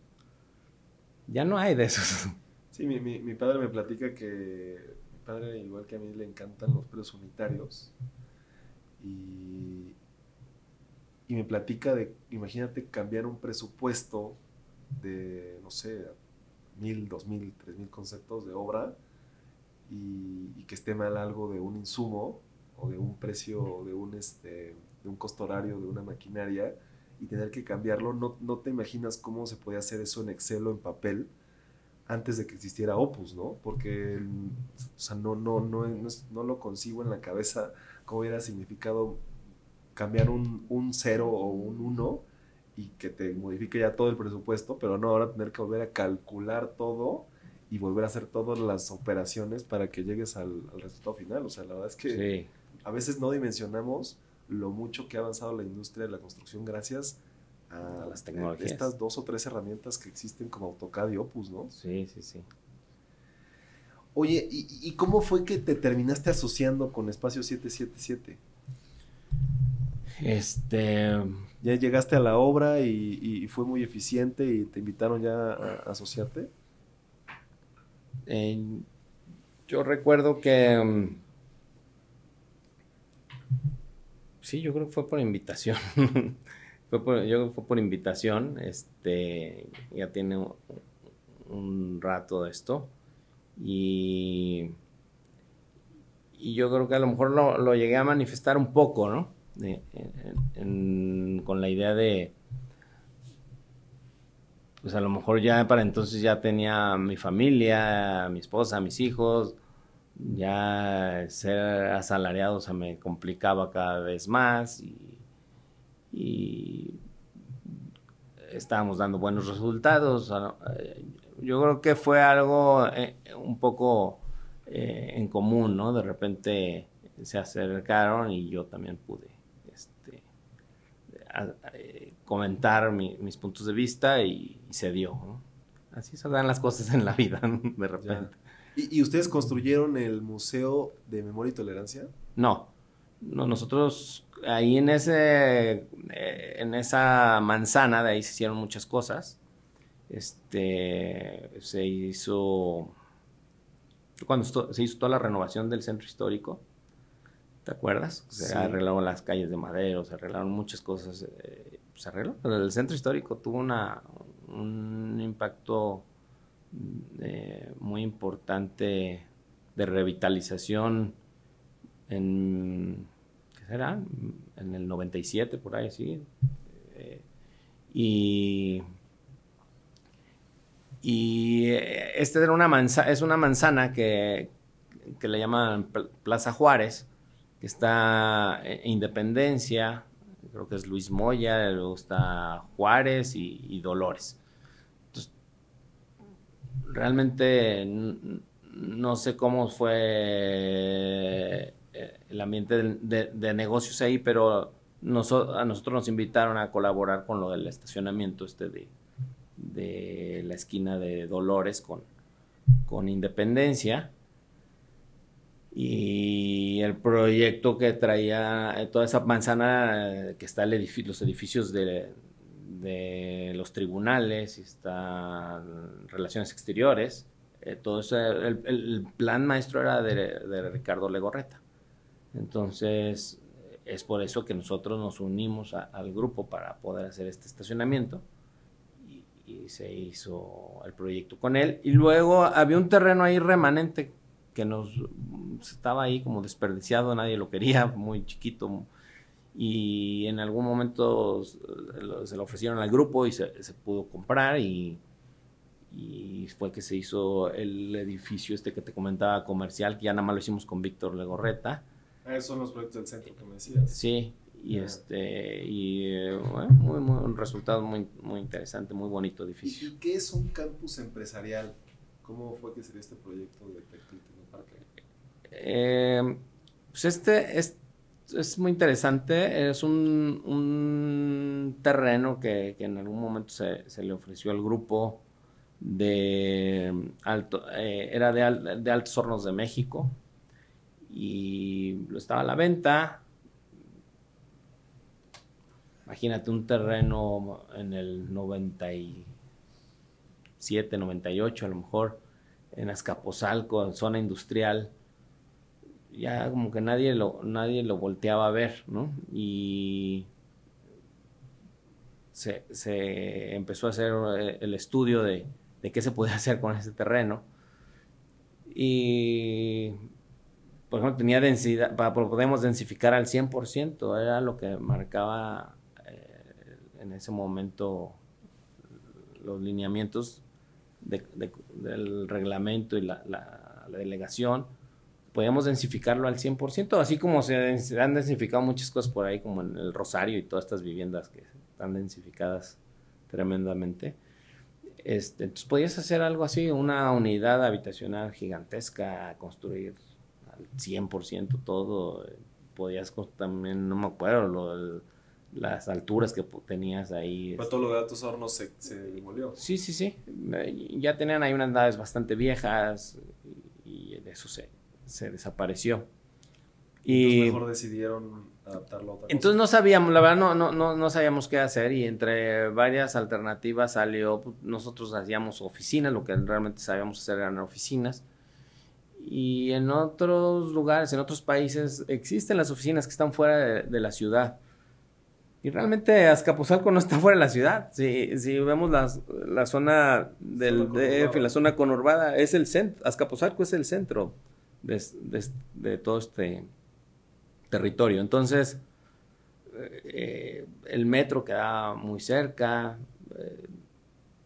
Ya no hay de esos. Sí, mi, mi, padre me platica que mi padre, igual que a mí, le encantan los precios unitarios. Y, y me platica de, imagínate cambiar un presupuesto de, no sé, mil, dos mil, tres mil conceptos de obra y, que esté mal algo de un insumo o de un precio, de un, este, de un costo horario, de una maquinaria y tener que cambiarlo, no, no te imaginas cómo se podía hacer eso en Excel o en papel antes de que existiera Opus, ¿no? Porque, o sea, no, no, no, no, lo consigo en la cabeza cómo hubiera significado cambiar un, un cero o un uno y que te modifique ya todo el presupuesto, pero no ahora tener que volver a calcular todo y volver a hacer todas las operaciones para que llegues al, resultado final. O sea, la verdad es que a veces no dimensionamos lo mucho que ha avanzado la industria de la construcción gracias a las tecnologías. Estas dos o tres herramientas que existen como AutoCAD y Opus, ¿no? Sí, sí, sí. Oye, ¿y, cómo fue que te terminaste asociando con Espacio 777? Este... ¿Ya llegaste a la obra y, fue muy eficiente y te invitaron ya a asociarte? yo recuerdo que... Mm, sí, yo creo que fue por invitación. fue por, yo fue por invitación. Este, ya tiene un, rato de esto. Y, y yo creo que a lo mejor lo, llegué a manifestar un poco, ¿no? con la idea de, pues a lo mejor ya para entonces ya tenía mi familia, mi esposa, mis hijos, ya ser asalariado se me complicaba cada vez más y, estábamos dando buenos resultados. Eh, yo creo que fue algo eh, un poco eh, en común, ¿no? De repente se acercaron y yo también pude este, comentar mis puntos de vista y, se dio. Así se dan las cosas en la vida, de repente. ¿Y, ustedes construyeron el Museo de Memoria y Tolerancia? No, no nosotros ahí en, ese, eh, en esa manzana, de ahí se hicieron muchas cosas. Este, se hizo, cuando se hizo toda la renovación del centro histórico, ¿te acuerdas? Se arreglaron las calles de Madero, se arreglaron muchas cosas. Eh, se arregló. el centro histórico tuvo una, un impacto eh, muy importante de revitalización en, ¿qué será? En el 97, por ahí, sí. Eh, y, y este era una manzana, es una manzana que, que le llaman Plaza Juárez, que está en Independencia, creo que es Luis Moya, luego está Juárez y, Dolores. Realmente no sé cómo fue eh, el ambiente de, negocios ahí, pero a nosotros nos invitaron a colaborar con lo del estacionamiento este de, de la esquina de Dolores con, con Independencia. Y el proyecto que traía eh, toda esa manzana eh, que está el los edificios de, de, los tribunales, están relaciones exteriores, eh, todo eso, el, plan maestro era de, de Ricardo Legorreta. Entonces, es por eso que nosotros nos unimos al grupo para poder hacer este estacionamiento y, se hizo el proyecto con él. Y luego había un terreno ahí remanente que nos estaba ahí como desperdiciado, nadie lo quería, muy chiquito. Y en algún momento se lo ofrecieron al grupo y se, pudo comprar y, y fue que se hizo el edificio este que te comentaba comercial, que ya nada más lo hicimos con Víctor Legorreta esos son los proyectos del centro que me decías. Sí, y este y eh, muy, muy, un resultado muy, muy interesante, muy bonito edificio. ¿Y qué es un campus empresarial? ¿Cómo fue que sería este proyecto de Parque? Eh, pues este es, es, muy interesante, es un, un terreno que, que, en algún momento se, se, le ofreció al grupo de alto, eh, era de, de Altos Hornos de México, y lo estaba a la venta. Imagínate un terreno en el 97, 98 a lo mejor, en Azcapotzalco, en zona industrial. Ya como que nadie lo, nadie lo volteaba a ver, ¿no? Y se, se empezó a hacer el estudio de, de qué se podía hacer con ese terreno. Y por ejemplo, tenía densidad, para, podemos densificar al 100%, era lo que marcaba eh, en ese momento los lineamientos del reglamento y la, delegación. Podíamos densificarlo al 100%, así como se, han densificado muchas cosas por ahí, como en el Rosario y todas estas viviendas que están densificadas tremendamente. Este, entonces podías hacer algo así, una unidad habitacional gigantesca, construir 100% todo. Podías también, no me acuerdo, las alturas que tenías ahí. todo lo de Altos Hornos se, se, demolió. Sí, sí, sí. Ya tenían ahí unas naves bastante viejas y de eso se, se desapareció. Y entonces mejor decidieron adaptarlo a otra Entonces no sabíamos, la verdad no, no, no, no, sabíamos qué hacer y entre varias alternativas salió, nosotros hacíamos oficinas, lo que realmente sabíamos hacer eran oficinas y en otros lugares, en otros países, existen las oficinas que están fuera de, la ciudad. Y realmente Azcapotzalco no está fuera de la ciudad. Si, si vemos la zona del DF, la zona conurbada, es el centro. Azcapotzalco es el centro de, todo este territorio. Entonces, eh, el metro queda muy cerca. Eh,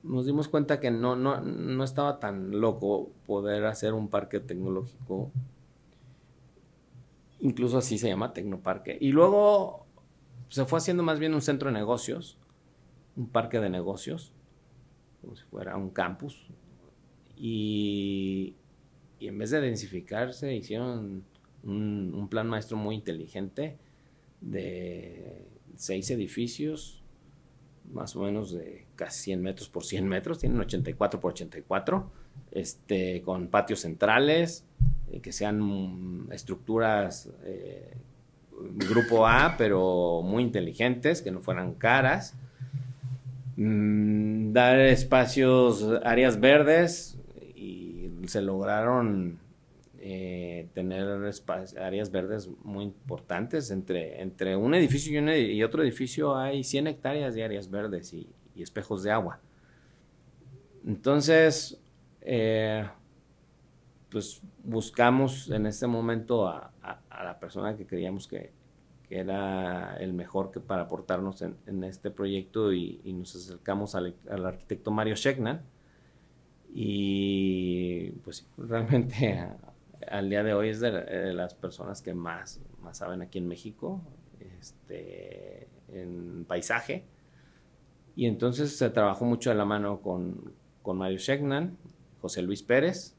nos dimos cuenta que no, no, no estaba tan loco poder hacer un parque tecnológico. Incluso así se llama Tecnoparque. Y luego se fue haciendo más bien un centro de negocios, un parque de negocios, como si fuera un campus. Y, y en vez de densificarse, hicieron un, plan maestro muy inteligente de seis edificios más o menos de casi 100 metros por 100 metros, tienen 84 por 84, este, con patios centrales, eh, que sean estructuras eh, grupo A, pero muy inteligentes, que no fueran caras. Mm, dar espacios, áreas verdes, se lograron eh, tener áreas verdes muy importantes. Entre, entre un edificio y, otro edificio hay 100 hectáreas de áreas verdes y, espejos de agua. Entonces, eh, pues buscamos en este momento a, la persona que creíamos que, era el mejor que para aportarnos en, este proyecto y, nos acercamos al, arquitecto Mario Schegnan y pues realmente al día de hoy es de, las personas que más, más saben aquí en México, este, en paisaje. Y entonces se trabajó mucho de la mano con, con Mario Schegnan, José Luis Pérez,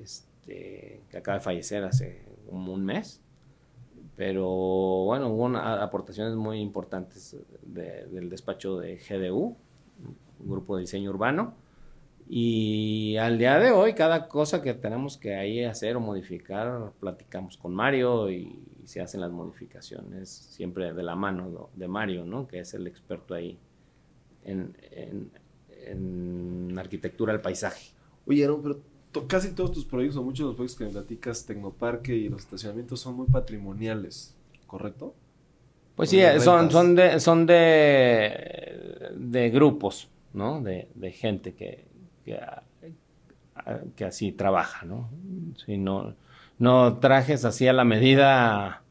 este, que acaba de fallecer hace como un mes. Pero bueno, hubo aportaciones muy importantes del despacho de GDU, grupo de diseño urbano. Y al día de hoy, cada cosa que tenemos que ahí hacer o modificar, platicamos con Mario y, se hacen las modificaciones siempre de la mano de Mario, ¿no? Que es el experto ahí en, en, arquitectura del paisaje. Oye, Aaron, pero casi todos tus proyectos o muchos de los proyectos que me platicas, Tecnoparque y los estacionamientos son muy patrimoniales, ¿correcto? Pues sí, son, son, de, son de, de grupos, ¿no? De, de gente que, que, así trabaja, ¿no? Si no, no trajes así a la medida,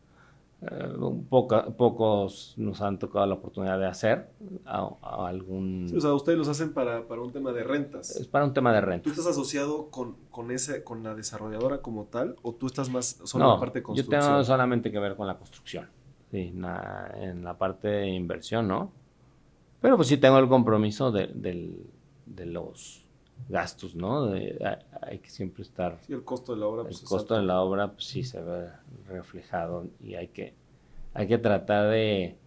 eh, pocos nos han tocado la oportunidad de hacer a, algún... o sea, ustedes los hacen para, un tema de rentas. Es para un tema de rentas. ¿Tú estás asociado con, con, ese, con la desarrolladora como tal o tú estás más solo en la parte de construcción? Yo tengo solamente que ver con la construcción, sí, en la parte de inversión, ¿no? Pero pues sí tengo el compromiso de, de los gastos, ¿no? hay que siempre estar... Sí, el costo de la obra. Pues, el costo de la obra, pues sí se ve reflejado y hay que, hay que tratar de,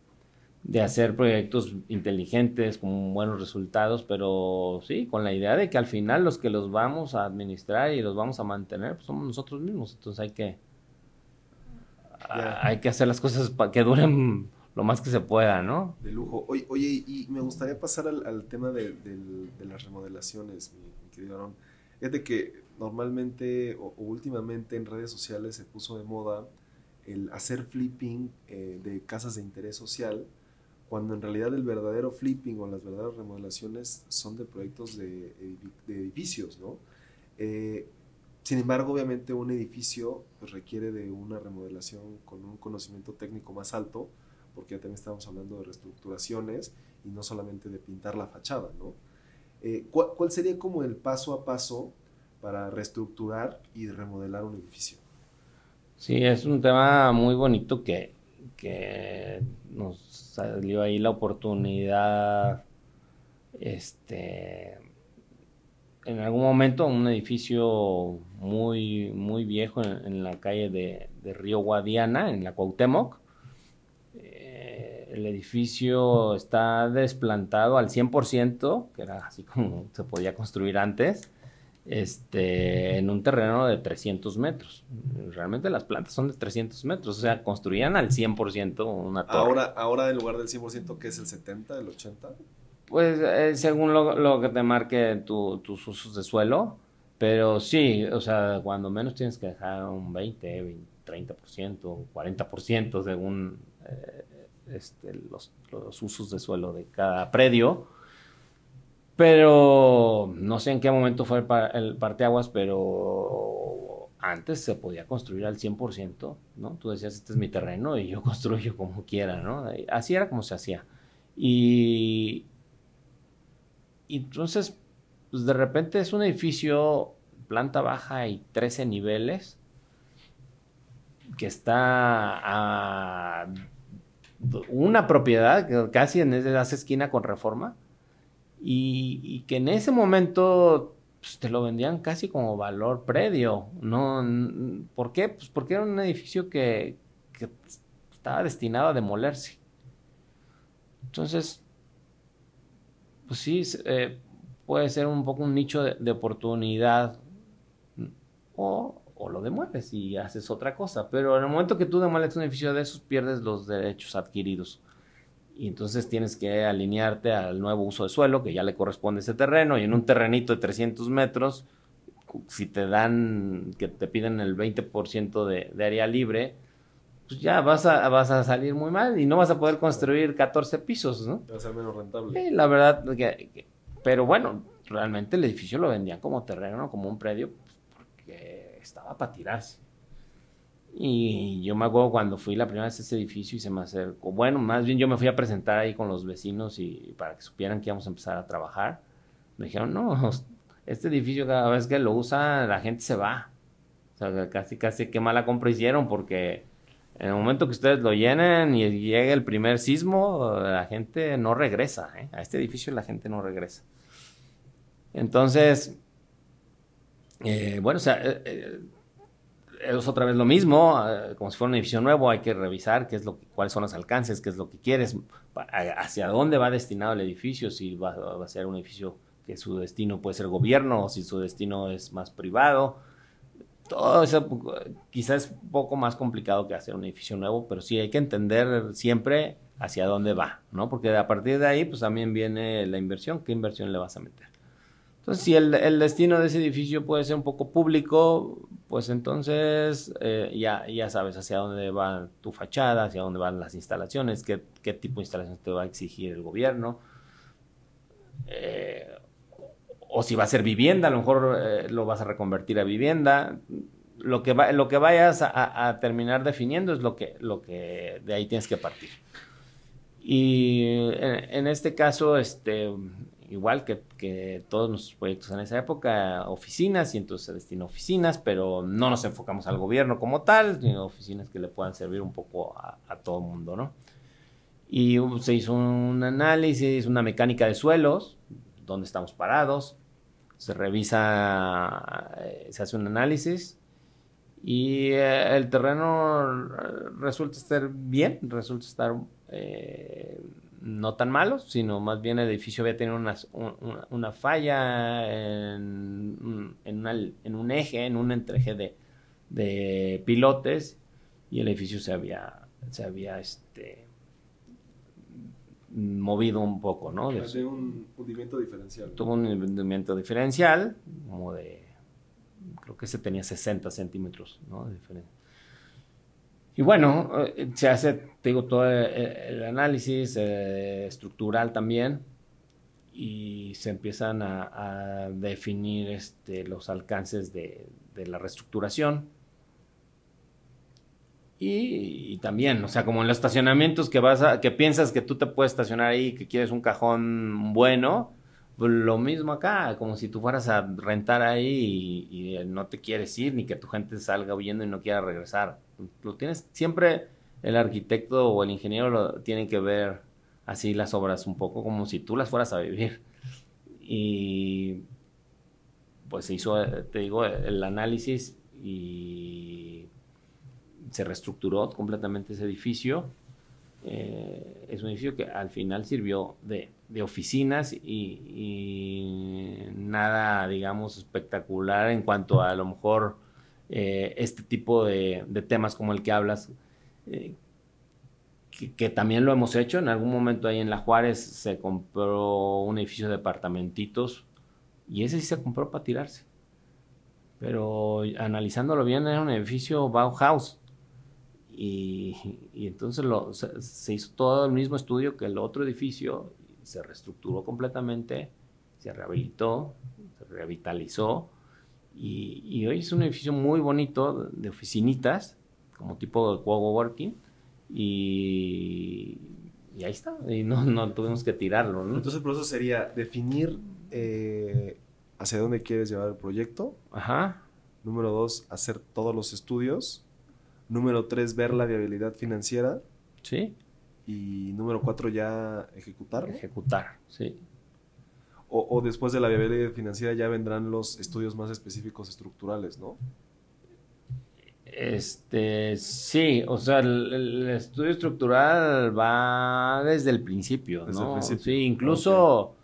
de hacer proyectos inteligentes con buenos resultados, pero sí, con la idea de que al final los que los vamos a administrar y los vamos a mantener pues somos nosotros mismos, entonces hay que... Hay que hacer las cosas para que duren lo más que se pueda, ¿no? De lujo. Oye, oye y me gustaría pasar al, tema de, las remodelaciones, mi, querido Aaron. Fíjate que normalmente o, últimamente en redes sociales se puso de moda el hacer flipping eh, de casas de interés social, cuando en realidad el verdadero flipping o las verdaderas remodelaciones son de proyectos de, edificios, ¿no? Eh, sin embargo, obviamente un edificio pues, requiere de una remodelación con un conocimiento técnico más alto, porque ya también estamos hablando de reestructuraciones y no solamente de pintar la fachada, ¿no? Eh, ¿cuál, sería como el paso a paso para reestructurar y remodelar un edificio? Sí, es un tema muy bonito que, nos salió ahí la oportunidad, este, en algún momento un edificio muy, muy viejo en, la calle de, de, Río Guadiana, en la Cuauhtémoc, el edificio está desplantado al 100%, que era así como se podía construir antes, este, en un terreno de 300 metros. Realmente las plantas son de 300 metros, o sea, construían al 100% una torre. Ahora, ahora en lugar del 100%, ¿qué es el 70, el 80? Pues eh, según lo, que te marque tus usos de suelo, pero sí, o sea, cuando menos tienes que dejar un 20, 30%, 40% según... Eh, este, los, usos de suelo de cada predio. Pero no sé en qué momento fue el, parteaguas, pero antes se podía construir al 100%, ¿no? Tú decías, este es mi terreno y yo construyo como quiera, ¿no? Así era como se hacía. Y, y entonces, pues de repente es un edificio, planta baja y 13 niveles, que está a una propiedad casi en esa esquina con reforma y, que en ese momento pues, te lo vendían casi como valor predio. ¿no? ¿Por qué? Pues porque era un edificio que, estaba destinado a demolerse. Entonces, pues sí, eh, puede ser un poco un nicho de, de oportunidad o o lo demueves y haces otra cosa. Pero en el momento que tú demueles un edificio de esos, pierdes los derechos adquiridos. Y entonces tienes que alinearte al nuevo uso de suelo, que ya le corresponde ese terreno, y en un terrenito de 300 metros, si te dan, que te piden el 20% de, de área libre, pues ya vas a, vas a salir muy mal y no vas a poder construir 14 pisos, ¿no? Va a ser menos rentable. Sí, la verdad, que, pero bueno, realmente el edificio lo vendían como terreno, como un predio, estaba para tirarse. Y yo me acuerdo cuando fui la primera vez a ese edificio y se me acercó. Bueno, más bien yo me fui a presentar ahí con los vecinos y para que supieran que íbamos a empezar a trabajar. Me dijeron, no, este edificio cada vez que lo usa la gente se va. O sea, casi, casi qué mala compra hicieron porque en el momento que ustedes lo llenen y llegue el primer sismo, la gente no regresa. ¿eh? A este edificio la gente no regresa. Entonces, eh, bueno, o sea, eh, eh, es otra vez lo mismo, eh, como si fuera un edificio nuevo, hay que revisar qué es lo que, cuáles son los alcances, qué es lo que quieres, hacia dónde va destinado el edificio, si va, a ser un edificio que su destino puede ser gobierno o si su destino es más privado. Todo eso quizás es un poco más complicado que hacer un edificio nuevo, pero sí hay que entender siempre hacia dónde va, ¿no? Porque a partir de ahí, pues también viene la inversión, qué inversión le vas a meter. Entonces, si el, destino de ese edificio puede ser un poco público, pues entonces eh, ya, sabes hacia dónde va tu fachada, hacia dónde van las instalaciones, qué, tipo de instalaciones te va a exigir el gobierno. Eh, o si va a ser vivienda, a lo mejor eh, lo vas a reconvertir a vivienda. Lo que, lo que vayas a, terminar definiendo es lo que, lo que de ahí tienes que partir. Y en este caso, este, igual que, todos nuestros proyectos en esa época, oficinas, y entonces se destinó a oficinas, pero no nos enfocamos al gobierno como tal, sino oficinas que le puedan servir un poco a, todo el mundo, ¿no? Y se hizo un análisis, una mecánica de suelos, dónde estamos parados, se revisa, eh, se hace un análisis y eh, el terreno resulta estar bien, resulta estar eh, no tan malos, sino más bien el edificio había tenido una, una, falla en, en, un eje, en un entreje de, de, pilotes, y el edificio se había, se había este, movido un poco, ¿no? De, un hundimiento diferencial. Tuvo un hundimiento diferencial, como de, creo que se tenía 60 centímetros, ¿no? De diferencia. Y bueno, eh, se hace, digo, todo el, análisis eh, estructural también y se empiezan a, definir este, los alcances de, la reestructuración. Y, también, o sea, como en los estacionamientos que vas a, que piensas que tú te puedes estacionar ahí, que quieres un cajón bueno, lo mismo acá, como si tú fueras a rentar ahí y, y no te quieres ir, ni que tu gente salga huyendo y no quiera regresar lo tienes, siempre el arquitecto o el ingeniero lo tienen que ver así las obras un poco como si tú las fueras a vivir. Y pues se hizo, te digo, el análisis y se reestructuró completamente ese edificio. Eh, es un edificio que al final sirvió de, oficinas y, nada, digamos, espectacular en cuanto a, a lo mejor eh, este tipo de, temas como el que hablas, eh, que, también lo hemos hecho. En algún momento ahí en La Juárez se compró un edificio de departamentitos y ese sí se compró para tirarse. Pero analizándolo bien, era un edificio Bauhaus. Y, entonces lo, se, hizo todo el mismo estudio que el otro edificio, se reestructuró completamente, se rehabilitó, se revitalizó y, hoy es un edificio muy bonito de oficinitas, como tipo de coworking. Y, y ahí está. Y no, no tuvimos que tirarlo. Entonces el proceso sería definir eh, hacia dónde quieres llevar el proyecto. Ajá. Número dos, hacer todos los estudios. Número tres, ver la viabilidad financiera. Sí. Y número cuatro, ya ejecutar. Ejecutar, sí. O, después de la viabilidad financiera ya vendrán los estudios más específicos estructurales, ¿no? Este, sí, o sea, el, estudio estructural va desde el principio, ¿no? Sí, incluso,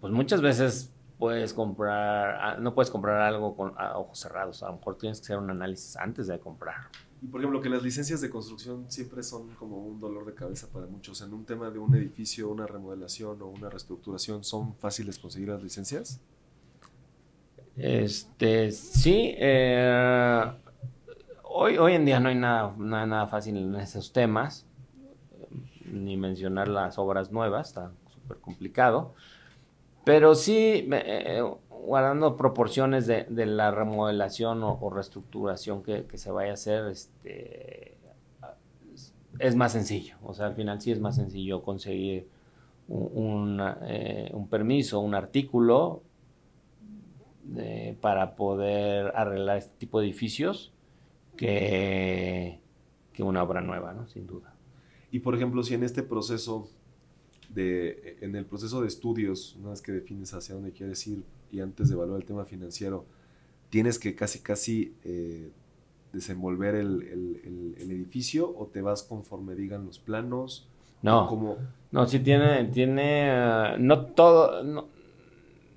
pues muchas veces puedes comprar, ah, no puedes comprar algo con ojos cerrados, a lo mejor tienes que hacer un análisis antes de comprar. Y por ejemplo, que las licencias de construcción siempre son como un dolor de cabeza para muchos. En un tema de un edificio, una remodelación o una reestructuración, ¿son fáciles conseguir las licencias? Este, sí. Eh, hoy, hoy en día no hay nada, nada, fácil en esos temas. Ni mencionar las obras nuevas, está súper complicado. Pero sí, eh, guardando proporciones de, la remodelación o, reestructuración que, se vaya a hacer, este, es más sencillo. O sea, al final sí es más sencillo conseguir un, eh, permiso, un artículo para poder arreglar este tipo de edificios que, que una obra nueva, ¿no? Sin duda. Y por ejemplo, si en este proceso de, en el proceso de estudios, una vez que defines hacia dónde quieres ir y antes de evaluar el tema financiero, tienes que casi, casi eh, desenvolver el, el- el- el edificio o te vas conforme digan los planos? No, Como, no, sí tiene, tiene, ah, no todo, no,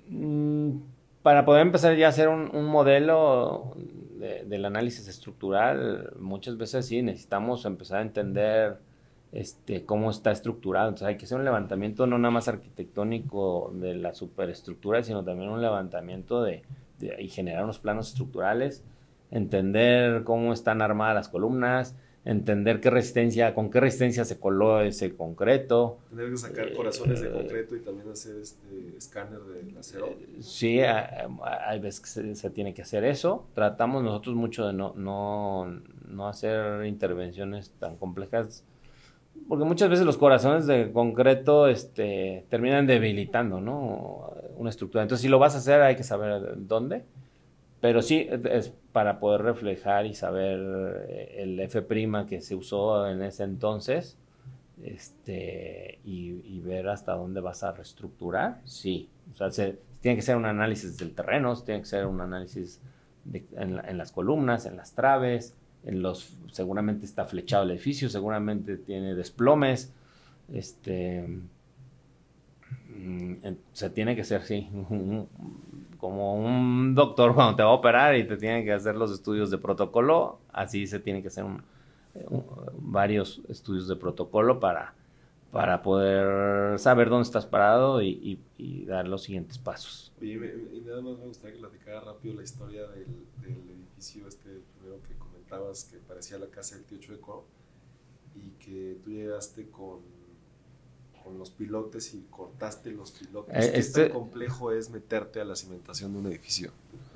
mm, para poder empezar ya a hacer un, un modelo de- del análisis estructural, muchas veces sí necesitamos empezar a entender este, cómo está estructurado. Entonces hay que hacer un levantamiento no nada más arquitectónico de la superestructura, sino también un levantamiento de, de- y generar unos planos estructurales, entender cómo están armadas las columnas, entender qué resistencia, con qué resistencia se coló ese concreto. tener que sacar Eh, corazones de concreto y también hacer este escáner de acero. Sí, hay veces que se, se tiene que hacer eso. Tratamos nosotros mucho de no, no, no hacer intervenciones tan complejas, porque muchas veces los corazones de concreto este, terminan debilitando ¿no? una estructura. Entonces, si lo vas a hacer, hay que saber dónde. Pero sí, es para poder reflejar y saber eh, el F' que se usó en ese entonces este, y, ver hasta dónde vas a reestructurar, sí. O sea, se- tiene que ser un análisis del terreno, tiene que ser un análisis en, en las columnas, en las traves, en los, seguramente está flechado el edificio, seguramente tiene desplomes, este, mm, se tiene que ser, sí, como un doctor cuando te va a operar y te tiene que hacer los estudios de protocolo, así se tiene que hacer un- varios estudios de protocolo para, para poder saber dónde estás parado y, dar los siguientes pasos. Y nada más me gustaría que platicara rápido la historia del, del edificio este primero que que parecía la casa del tío Chueco y que tú llegaste con, con los pilotes y cortaste los pilotes. Eh, ¿Qué este- tan complejo es meterte a la cimentación de un edificio?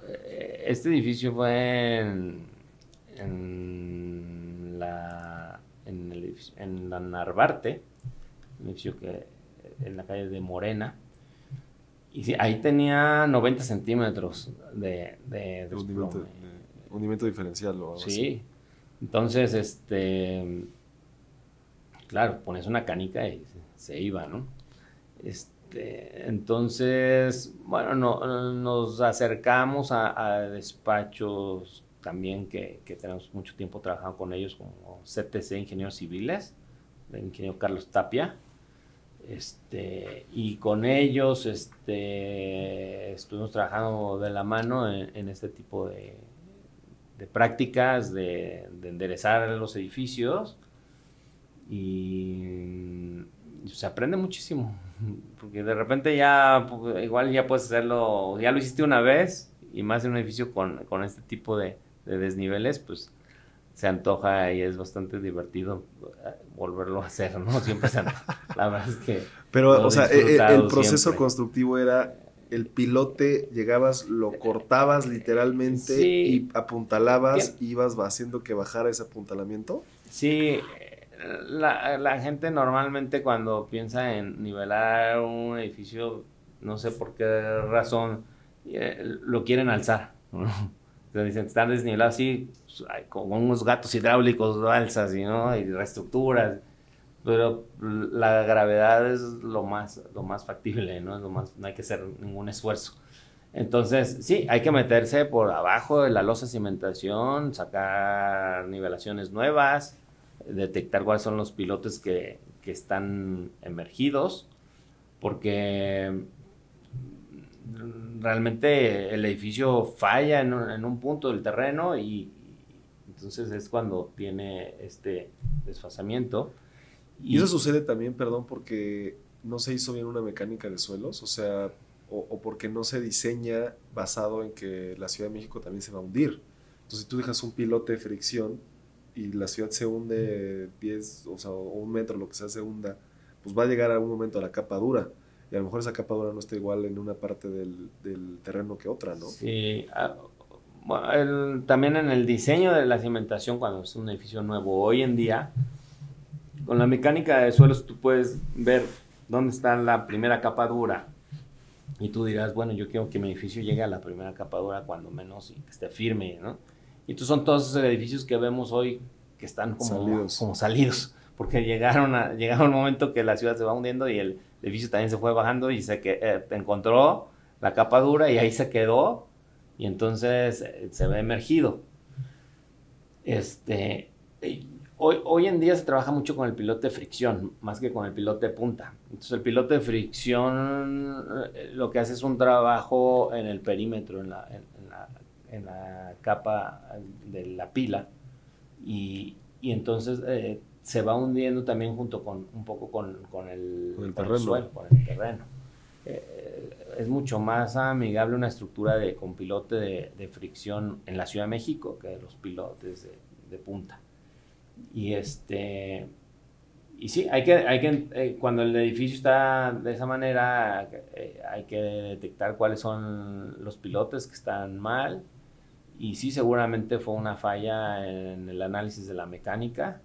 Eh, Este edificio fue en, en la en, el en la Narvarte, un edificio que en la calle de Morena. Y ahí tenía 90 centímetros de, de De desplome. Hundimiento diferencial o. Sí. Entonces, este. Claro, pones una canica y se, iba, ¿no? Este, entonces, bueno, no, nos acercamos a, despachos también que, que tenemos mucho tiempo trabajando con ellos, como CTC Ingenieros Civiles, del ingeniero Carlos Tapia. Este, y con ellos este, estuvimos trabajando de la mano en, en este tipo de, de prácticas, de, de enderezar los edificios y se aprende muchísimo, porque de repente ya, pues, igual ya puedes hacerlo, ya lo hiciste una vez y más en un edificio con, con este tipo de, de desniveles, pues se antoja y es bastante divertido eh, volverlo a hacer, ¿no? Siempre se antoja. La verdad es que... Pero, o sea, he e- e- el, proceso siempre. constructivo era el pilote, llegabas, lo cortabas literalmente Sí. y apuntalabas, ibas haciendo que bajara ese apuntalamiento. Sí, la, la gente normalmente cuando piensa en nivelar un edificio, no sé por qué razón, eh, lo quieren alzar. ¿no? Sea, dicen, están desnivelados así, pues, con unos gatos hidráulicos lo alzas y, ¿no? y reestructuras. Pero la gravedad es lo más, lo más factible, ¿no? Es lo más, no hay que hacer ningún esfuerzo. Entonces, sí, hay que meterse por abajo de la losa cimentación, sacar nivelaciones nuevas, detectar cuáles son los pilotes que, que están emergidos, porque realmente el edificio falla en un, en un punto del terreno y entonces es cuando tiene este desfasamiento. Y eso sucede también, perdón, porque no se hizo bien una mecánica de suelos, o sea, o, o porque no se diseña basado en que la Ciudad de México también se va a hundir. Entonces, si tú dejas un pilote de fricción y la ciudad se hunde 10, o sea, o un metro, lo que sea, se hunda, pues va a llegar a un momento a la capa dura. Y a lo mejor esa capa dura no está igual en una parte del, del terreno que otra, ¿no? Sí, ah, bueno, el- también en el diseño de la cimentación, cuando es un edificio nuevo hoy en día, con la mecánica de suelos tú puedes ver dónde está la primera capa dura. Y tú dirás, bueno, yo quiero que mi edificio llegue a la primera capa dura cuando menos y que esté firme, ¿no? Y estos son todos esos edificios que vemos hoy que están como Salidos. como salidos porque llegaron a, llegaron un momento que la ciudad se va hundiendo y el edificio también se fue bajando y se que, eh, encontró la capa dura y ahí se quedó y entonces eh, se ve emergido. Este, hoy, hoy en día se trabaja mucho con el pilote de fricción, más que con el pilote de punta. Entonces el pilote de fricción eh, lo que hace es un trabajo en el perímetro, en la, en, la, capa de la pila, y, y entonces eh, se va hundiendo también junto con un poco con, con, el, terreno. suelo, con el terreno. Eh, es mucho más amigable una estructura de, con pilote de, de, fricción en la Ciudad de México que los pilotes de, de punta. Y este y sí, hay que, hay que eh, cuando el edificio está de esa manera, eh, hay que detectar cuáles son los pilotes que están mal. Y sí, seguramente fue una falla en el análisis de la mecánica.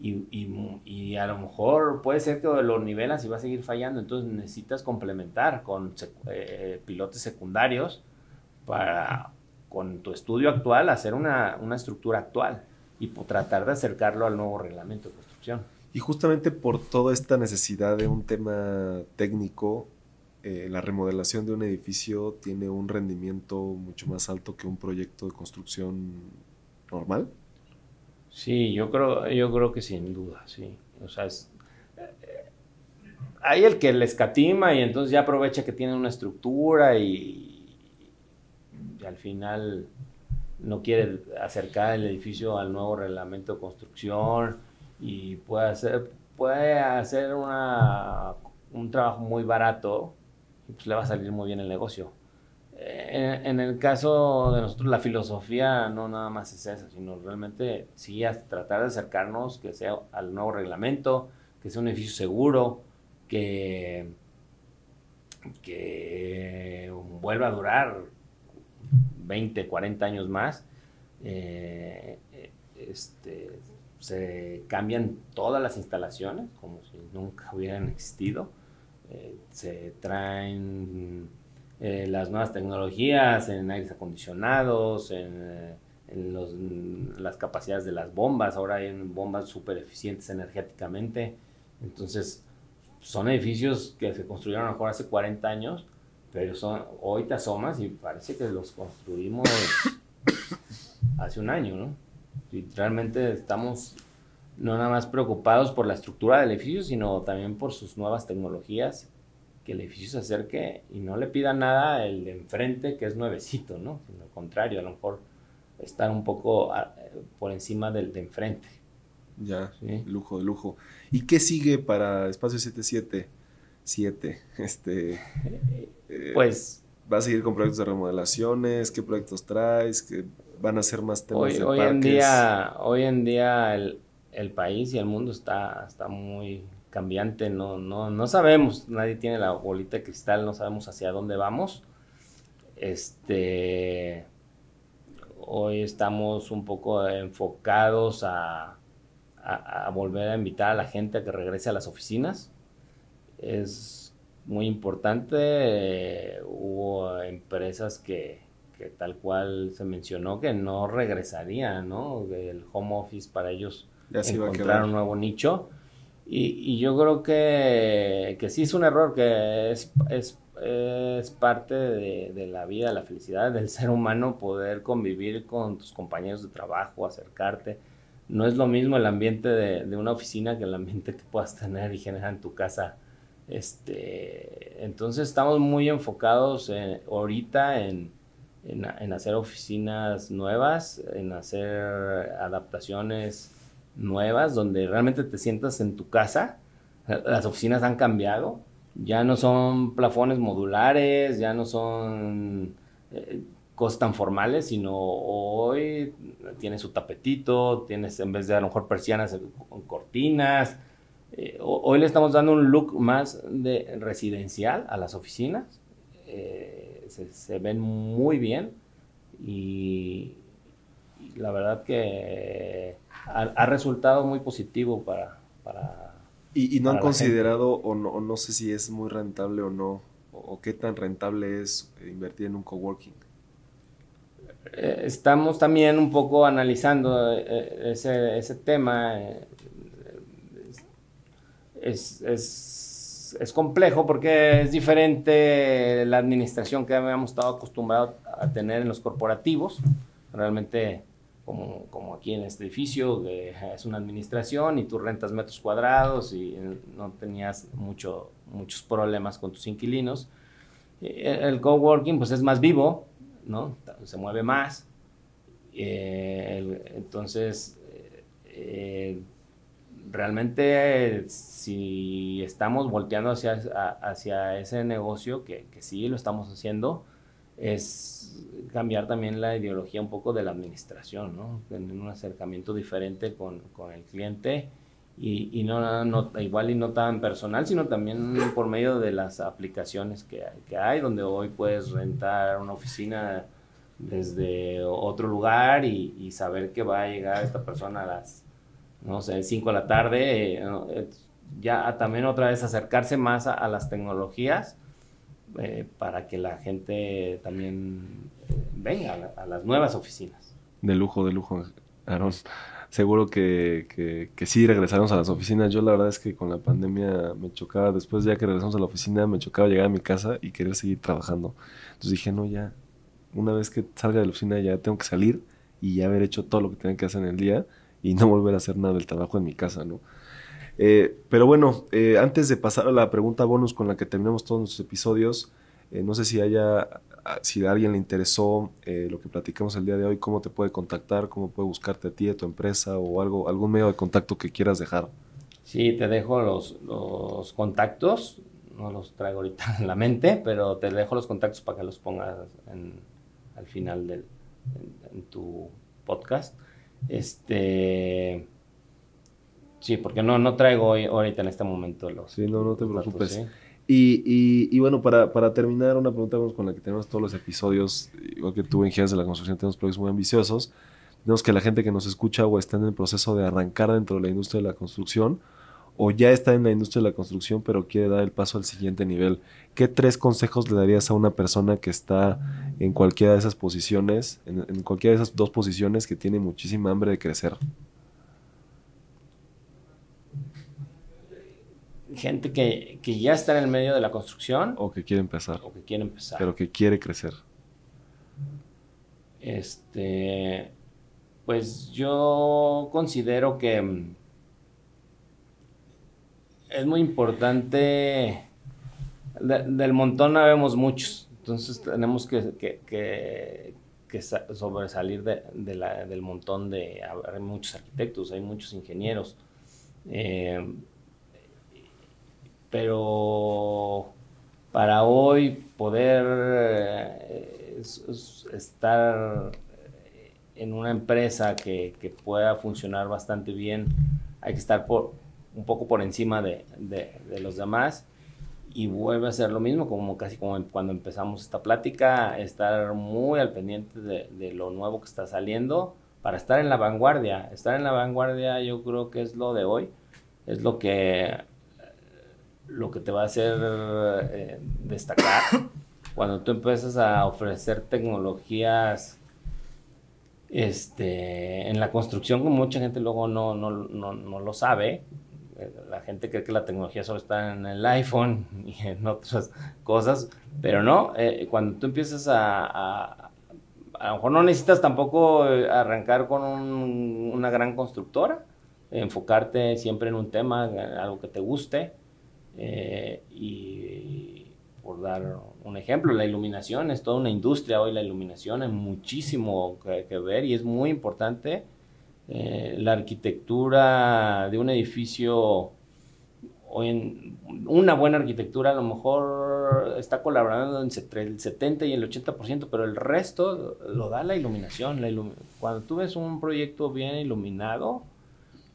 Y, y, y, a lo mejor puede ser que lo nivelas y va a seguir fallando, entonces necesitas complementar con eh, pilotes secundarios para con tu estudio actual hacer una, una estructura actual y tratar de acercarlo al nuevo reglamento de construcción. Y justamente por toda esta necesidad de un tema técnico, eh, la remodelación de un edificio tiene un rendimiento mucho más alto que un proyecto de construcción normal. Sí, yo creo, yo creo que sin duda, sí. O sea, es, eh, hay el que le escatima y entonces ya aprovecha que tiene una estructura y, y, al final no quiere acercar el edificio al nuevo reglamento de construcción y puede hacer, puede hacer una, un trabajo muy barato pues le va a salir muy bien el negocio. En, el caso de nosotros, la filosofía no nada más es esa, sino realmente sí tratar de acercarnos que sea al nuevo reglamento, que sea un edificio seguro, que, que vuelva a durar 20, 40 años más. Eh, este, se cambian todas las instalaciones como si nunca hubieran existido. Eh, se traen eh, las nuevas tecnologías en aires acondicionados, en, eh, las capacidades de las bombas. Ahora hay bombas súper eficientes energéticamente. Entonces, son edificios que se construyeron a lo mejor hace 40 años, pero son, hoy te asomas y parece que los construimos hace un año, ¿no? Y realmente estamos no nada más preocupados por la estructura del edificio, sino también por sus nuevas tecnologías que el edificio se acerque y no le pida nada el de enfrente que es nuevecito, ¿no? Sino al contrario, a lo mejor estar un poco a, ah, por encima del de enfrente. Ya, ¿Sí? lujo lujo. ¿Y qué sigue para Espacio 777? Este, eh, pues... ¿Vas a seguir con proyectos de remodelaciones? ¿Qué proyectos traes? ¿Qué van a ser más temas hoy, de hoy parques? En día, hoy en día el, el país y el mundo está, está muy cambiante, no, no, no sabemos, nadie tiene la bolita de cristal, no sabemos hacia dónde vamos. Este, hoy estamos un poco enfocados a, a, a, volver a invitar a la gente a que regrese a las oficinas. Es muy importante, eh, hubo empresas que, que, tal cual se mencionó que no regresarían, ¿no? El home office para ellos ya encontrar un nuevo nicho y, y yo creo que, que, sí es un error, que es, es, es parte de, de, la vida, la felicidad del ser humano poder convivir con tus compañeros de trabajo, acercarte. No es lo mismo el ambiente de, de una oficina que el ambiente que puedas tener y generar en tu casa. Este, entonces estamos muy enfocados en, ahorita en, hacer oficinas nuevas, en hacer adaptaciones nuevas donde realmente te sientas en tu casa. Las oficinas han cambiado. Ya no son plafones modulares, ya no son eh, cosas tan formales, sino hoy tienes su tapetito, tienes en vez de a lo mejor persianas con cortinas. Eh, hoy le estamos dando un look más de residencial a las oficinas. Eh, se, se, ven muy bien y, y la verdad que ha, ha resultado muy positivo para... para ¿Y, y no para han considerado, o no, o no, sé si es muy rentable o no, o, o qué tan rentable es invertir en un coworking? Eh, estamos también un poco analizando eh, ese, ese tema. Eh, es, es, es, complejo porque es diferente la administración que habíamos estado acostumbrados a tener en los corporativos. Realmente como, como aquí en este edificio, que es una administración y tú rentas metros cuadrados y no tenías mucho, muchos problemas con tus inquilinos. Eh, el coworking pues es más vivo, ¿no? Se mueve más. Eh, entonces, eh, realmente si estamos volteando hacia, hacia ese negocio, que, que sí lo estamos haciendo, es cambiar también la ideología un poco de la administración, ¿no? Tener un acercamiento diferente con, con el cliente y, y no, no, igual y no tan personal, sino también por medio de las aplicaciones que, que hay, donde hoy puedes rentar una oficina desde otro lugar y, y, saber que va a llegar esta persona a las, no sé, 5 de la tarde, eh, ya también otra vez acercarse más a, las tecnologías eh, para que la gente también eh, venga a, las nuevas oficinas. De lujo, de lujo, Aaron. Seguro que, que, que, sí regresamos a las oficinas. Yo la verdad es que con la pandemia me chocaba, después ya que regresamos a la oficina, me chocaba llegar a mi casa y querer seguir trabajando. Entonces dije, no, ya, una vez que salga de la oficina ya tengo que salir y ya haber hecho todo lo que tenía que hacer en el día y no volver a hacer nada del trabajo en mi casa, ¿no? Eh, pero bueno, eh, antes de pasar a la pregunta bonus con la que terminamos todos nuestros episodios, eh, no sé si haya, si a alguien le interesó lo que platicamos el día de hoy, cómo te puede contactar, cómo puede buscarte a ti, a tu empresa o algo, algún medio de contacto que quieras dejar. Sí, te dejo los, los contactos, no los traigo ahorita en la mente, pero te dejo los contactos para que los pongas al final del, en, tu podcast. Este Sí, porque no, no traigo hoy, ahorita en este momento los. Sí, no, no te preocupes. Y, y, y, bueno, para, para, terminar, una pregunta con la que tenemos todos los episodios, igual que tú en Gigantes de la Construcción, tenemos proyectos muy ambiciosos. Tenemos que la gente que nos escucha o está en el proceso de arrancar dentro de la industria de la construcción o ya está en la industria de la construcción pero quiere dar el paso al siguiente nivel. ¿Qué tres consejos le darías a una persona que está en cualquiera de esas posiciones, en, en cualquiera de esas dos posiciones que tiene muchísima hambre de crecer? gente que, que, ya está en el medio de la construcción. O que quiere empezar. O que quiere empezar. Pero que quiere crecer. Este, pues yo considero que mm, es muy importante, del montón habemos muchos, entonces tenemos que, que, que, que sobresalir de, de la, del montón de, hay muchos arquitectos, hay muchos ingenieros. Eh, pero para hoy poder eh, estar en una empresa que, que, pueda funcionar bastante bien, hay que estar por, un poco por encima de, de, los demás y vuelve a ser lo mismo, como casi como cuando empezamos esta plática, estar muy al pendiente de, lo nuevo que está saliendo para estar en la vanguardia. Estar en la vanguardia yo creo que es lo de hoy, es lo que lo que te va a hacer eh, destacar cuando tú empiezas a ofrecer tecnologías este, en la construcción, mucha gente luego no, no, no, no lo sabe, la gente cree que la tecnología solo está en el iPhone y en otras cosas, pero no, eh, cuando tú empiezas a, a, lo mejor no necesitas tampoco arrancar con un, una gran constructora, enfocarte siempre en un tema, algo que te guste, eh, y por dar un ejemplo, la iluminación es toda una industria hoy, la iluminación hay muchísimo que, que ver y es muy importante. Eh, la arquitectura de un edificio, hoy en, una buena arquitectura a lo mejor está colaborando entre el 70 y el 80%, pero el resto lo da la iluminación. La Cuando tú ves un proyecto bien iluminado,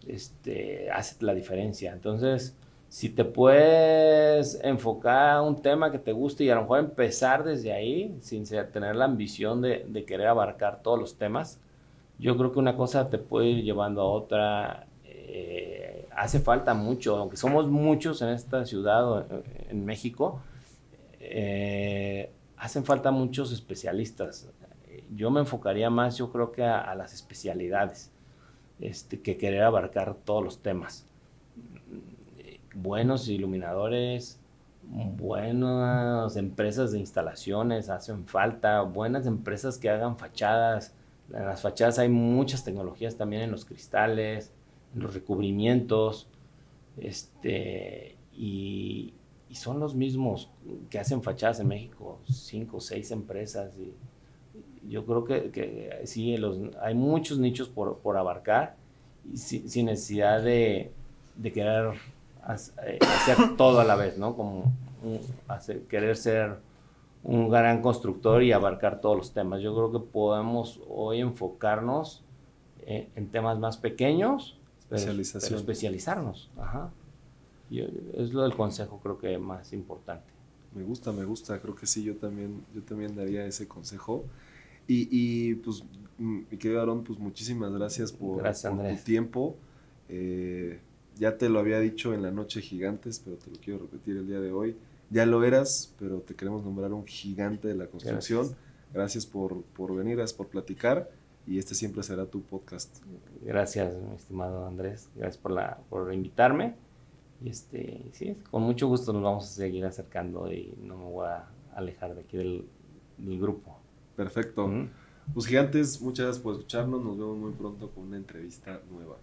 este, hace la diferencia. Entonces, si te puedes enfocar a un tema que te guste y a lo mejor empezar desde ahí, sin tener la ambición de, querer abarcar todos los temas, yo creo que una cosa te puede ir llevando a otra. Eh, hace falta mucho, aunque somos muchos en esta ciudad, en México, eh, hacen falta muchos especialistas. Yo me enfocaría más, yo creo que a, a las especialidades, este, que querer abarcar todos los temas buenos iluminadores, buenas empresas de instalaciones hacen falta, buenas empresas que hagan fachadas. En las fachadas hay muchas tecnologías también en los cristales, en los recubrimientos, este, y, y son los mismos que hacen fachadas en México, cinco o seis empresas. Y yo creo que, que sí, los, hay muchos nichos por, por abarcar y sin, sin necesidad de, de querer eh, hacer todo a la vez, ¿no? Como un, hacer, querer ser un gran constructor y abarcar todos los temas. Yo creo que podemos hoy enfocarnos en, en temas más pequeños, Especialización. pero, pero especializarnos. Ajá. Yo, es lo del consejo creo que más importante. Me gusta, me gusta. Creo que sí, yo también, yo también daría ese consejo. Y, y pues, mi querido Aarón, pues muchísimas gracias por, Gracias, por tu tiempo. Eh, ya te lo había dicho en la noche gigantes, pero te lo quiero repetir el día de hoy. Ya lo eras, pero te queremos nombrar un gigante de la construcción. Gracias. Gracias, por, por venir, gracias por platicar. Y este siempre será tu podcast. Gracias, mi estimado Andrés. Gracias por, la, por invitarme. Y este, sí, con mucho gusto nos vamos a seguir acercando y no me voy a alejar de aquí del, del grupo. Perfecto. Ujú. Pues gigantes, muchas gracias por escucharnos. Nos vemos muy pronto con una entrevista nueva.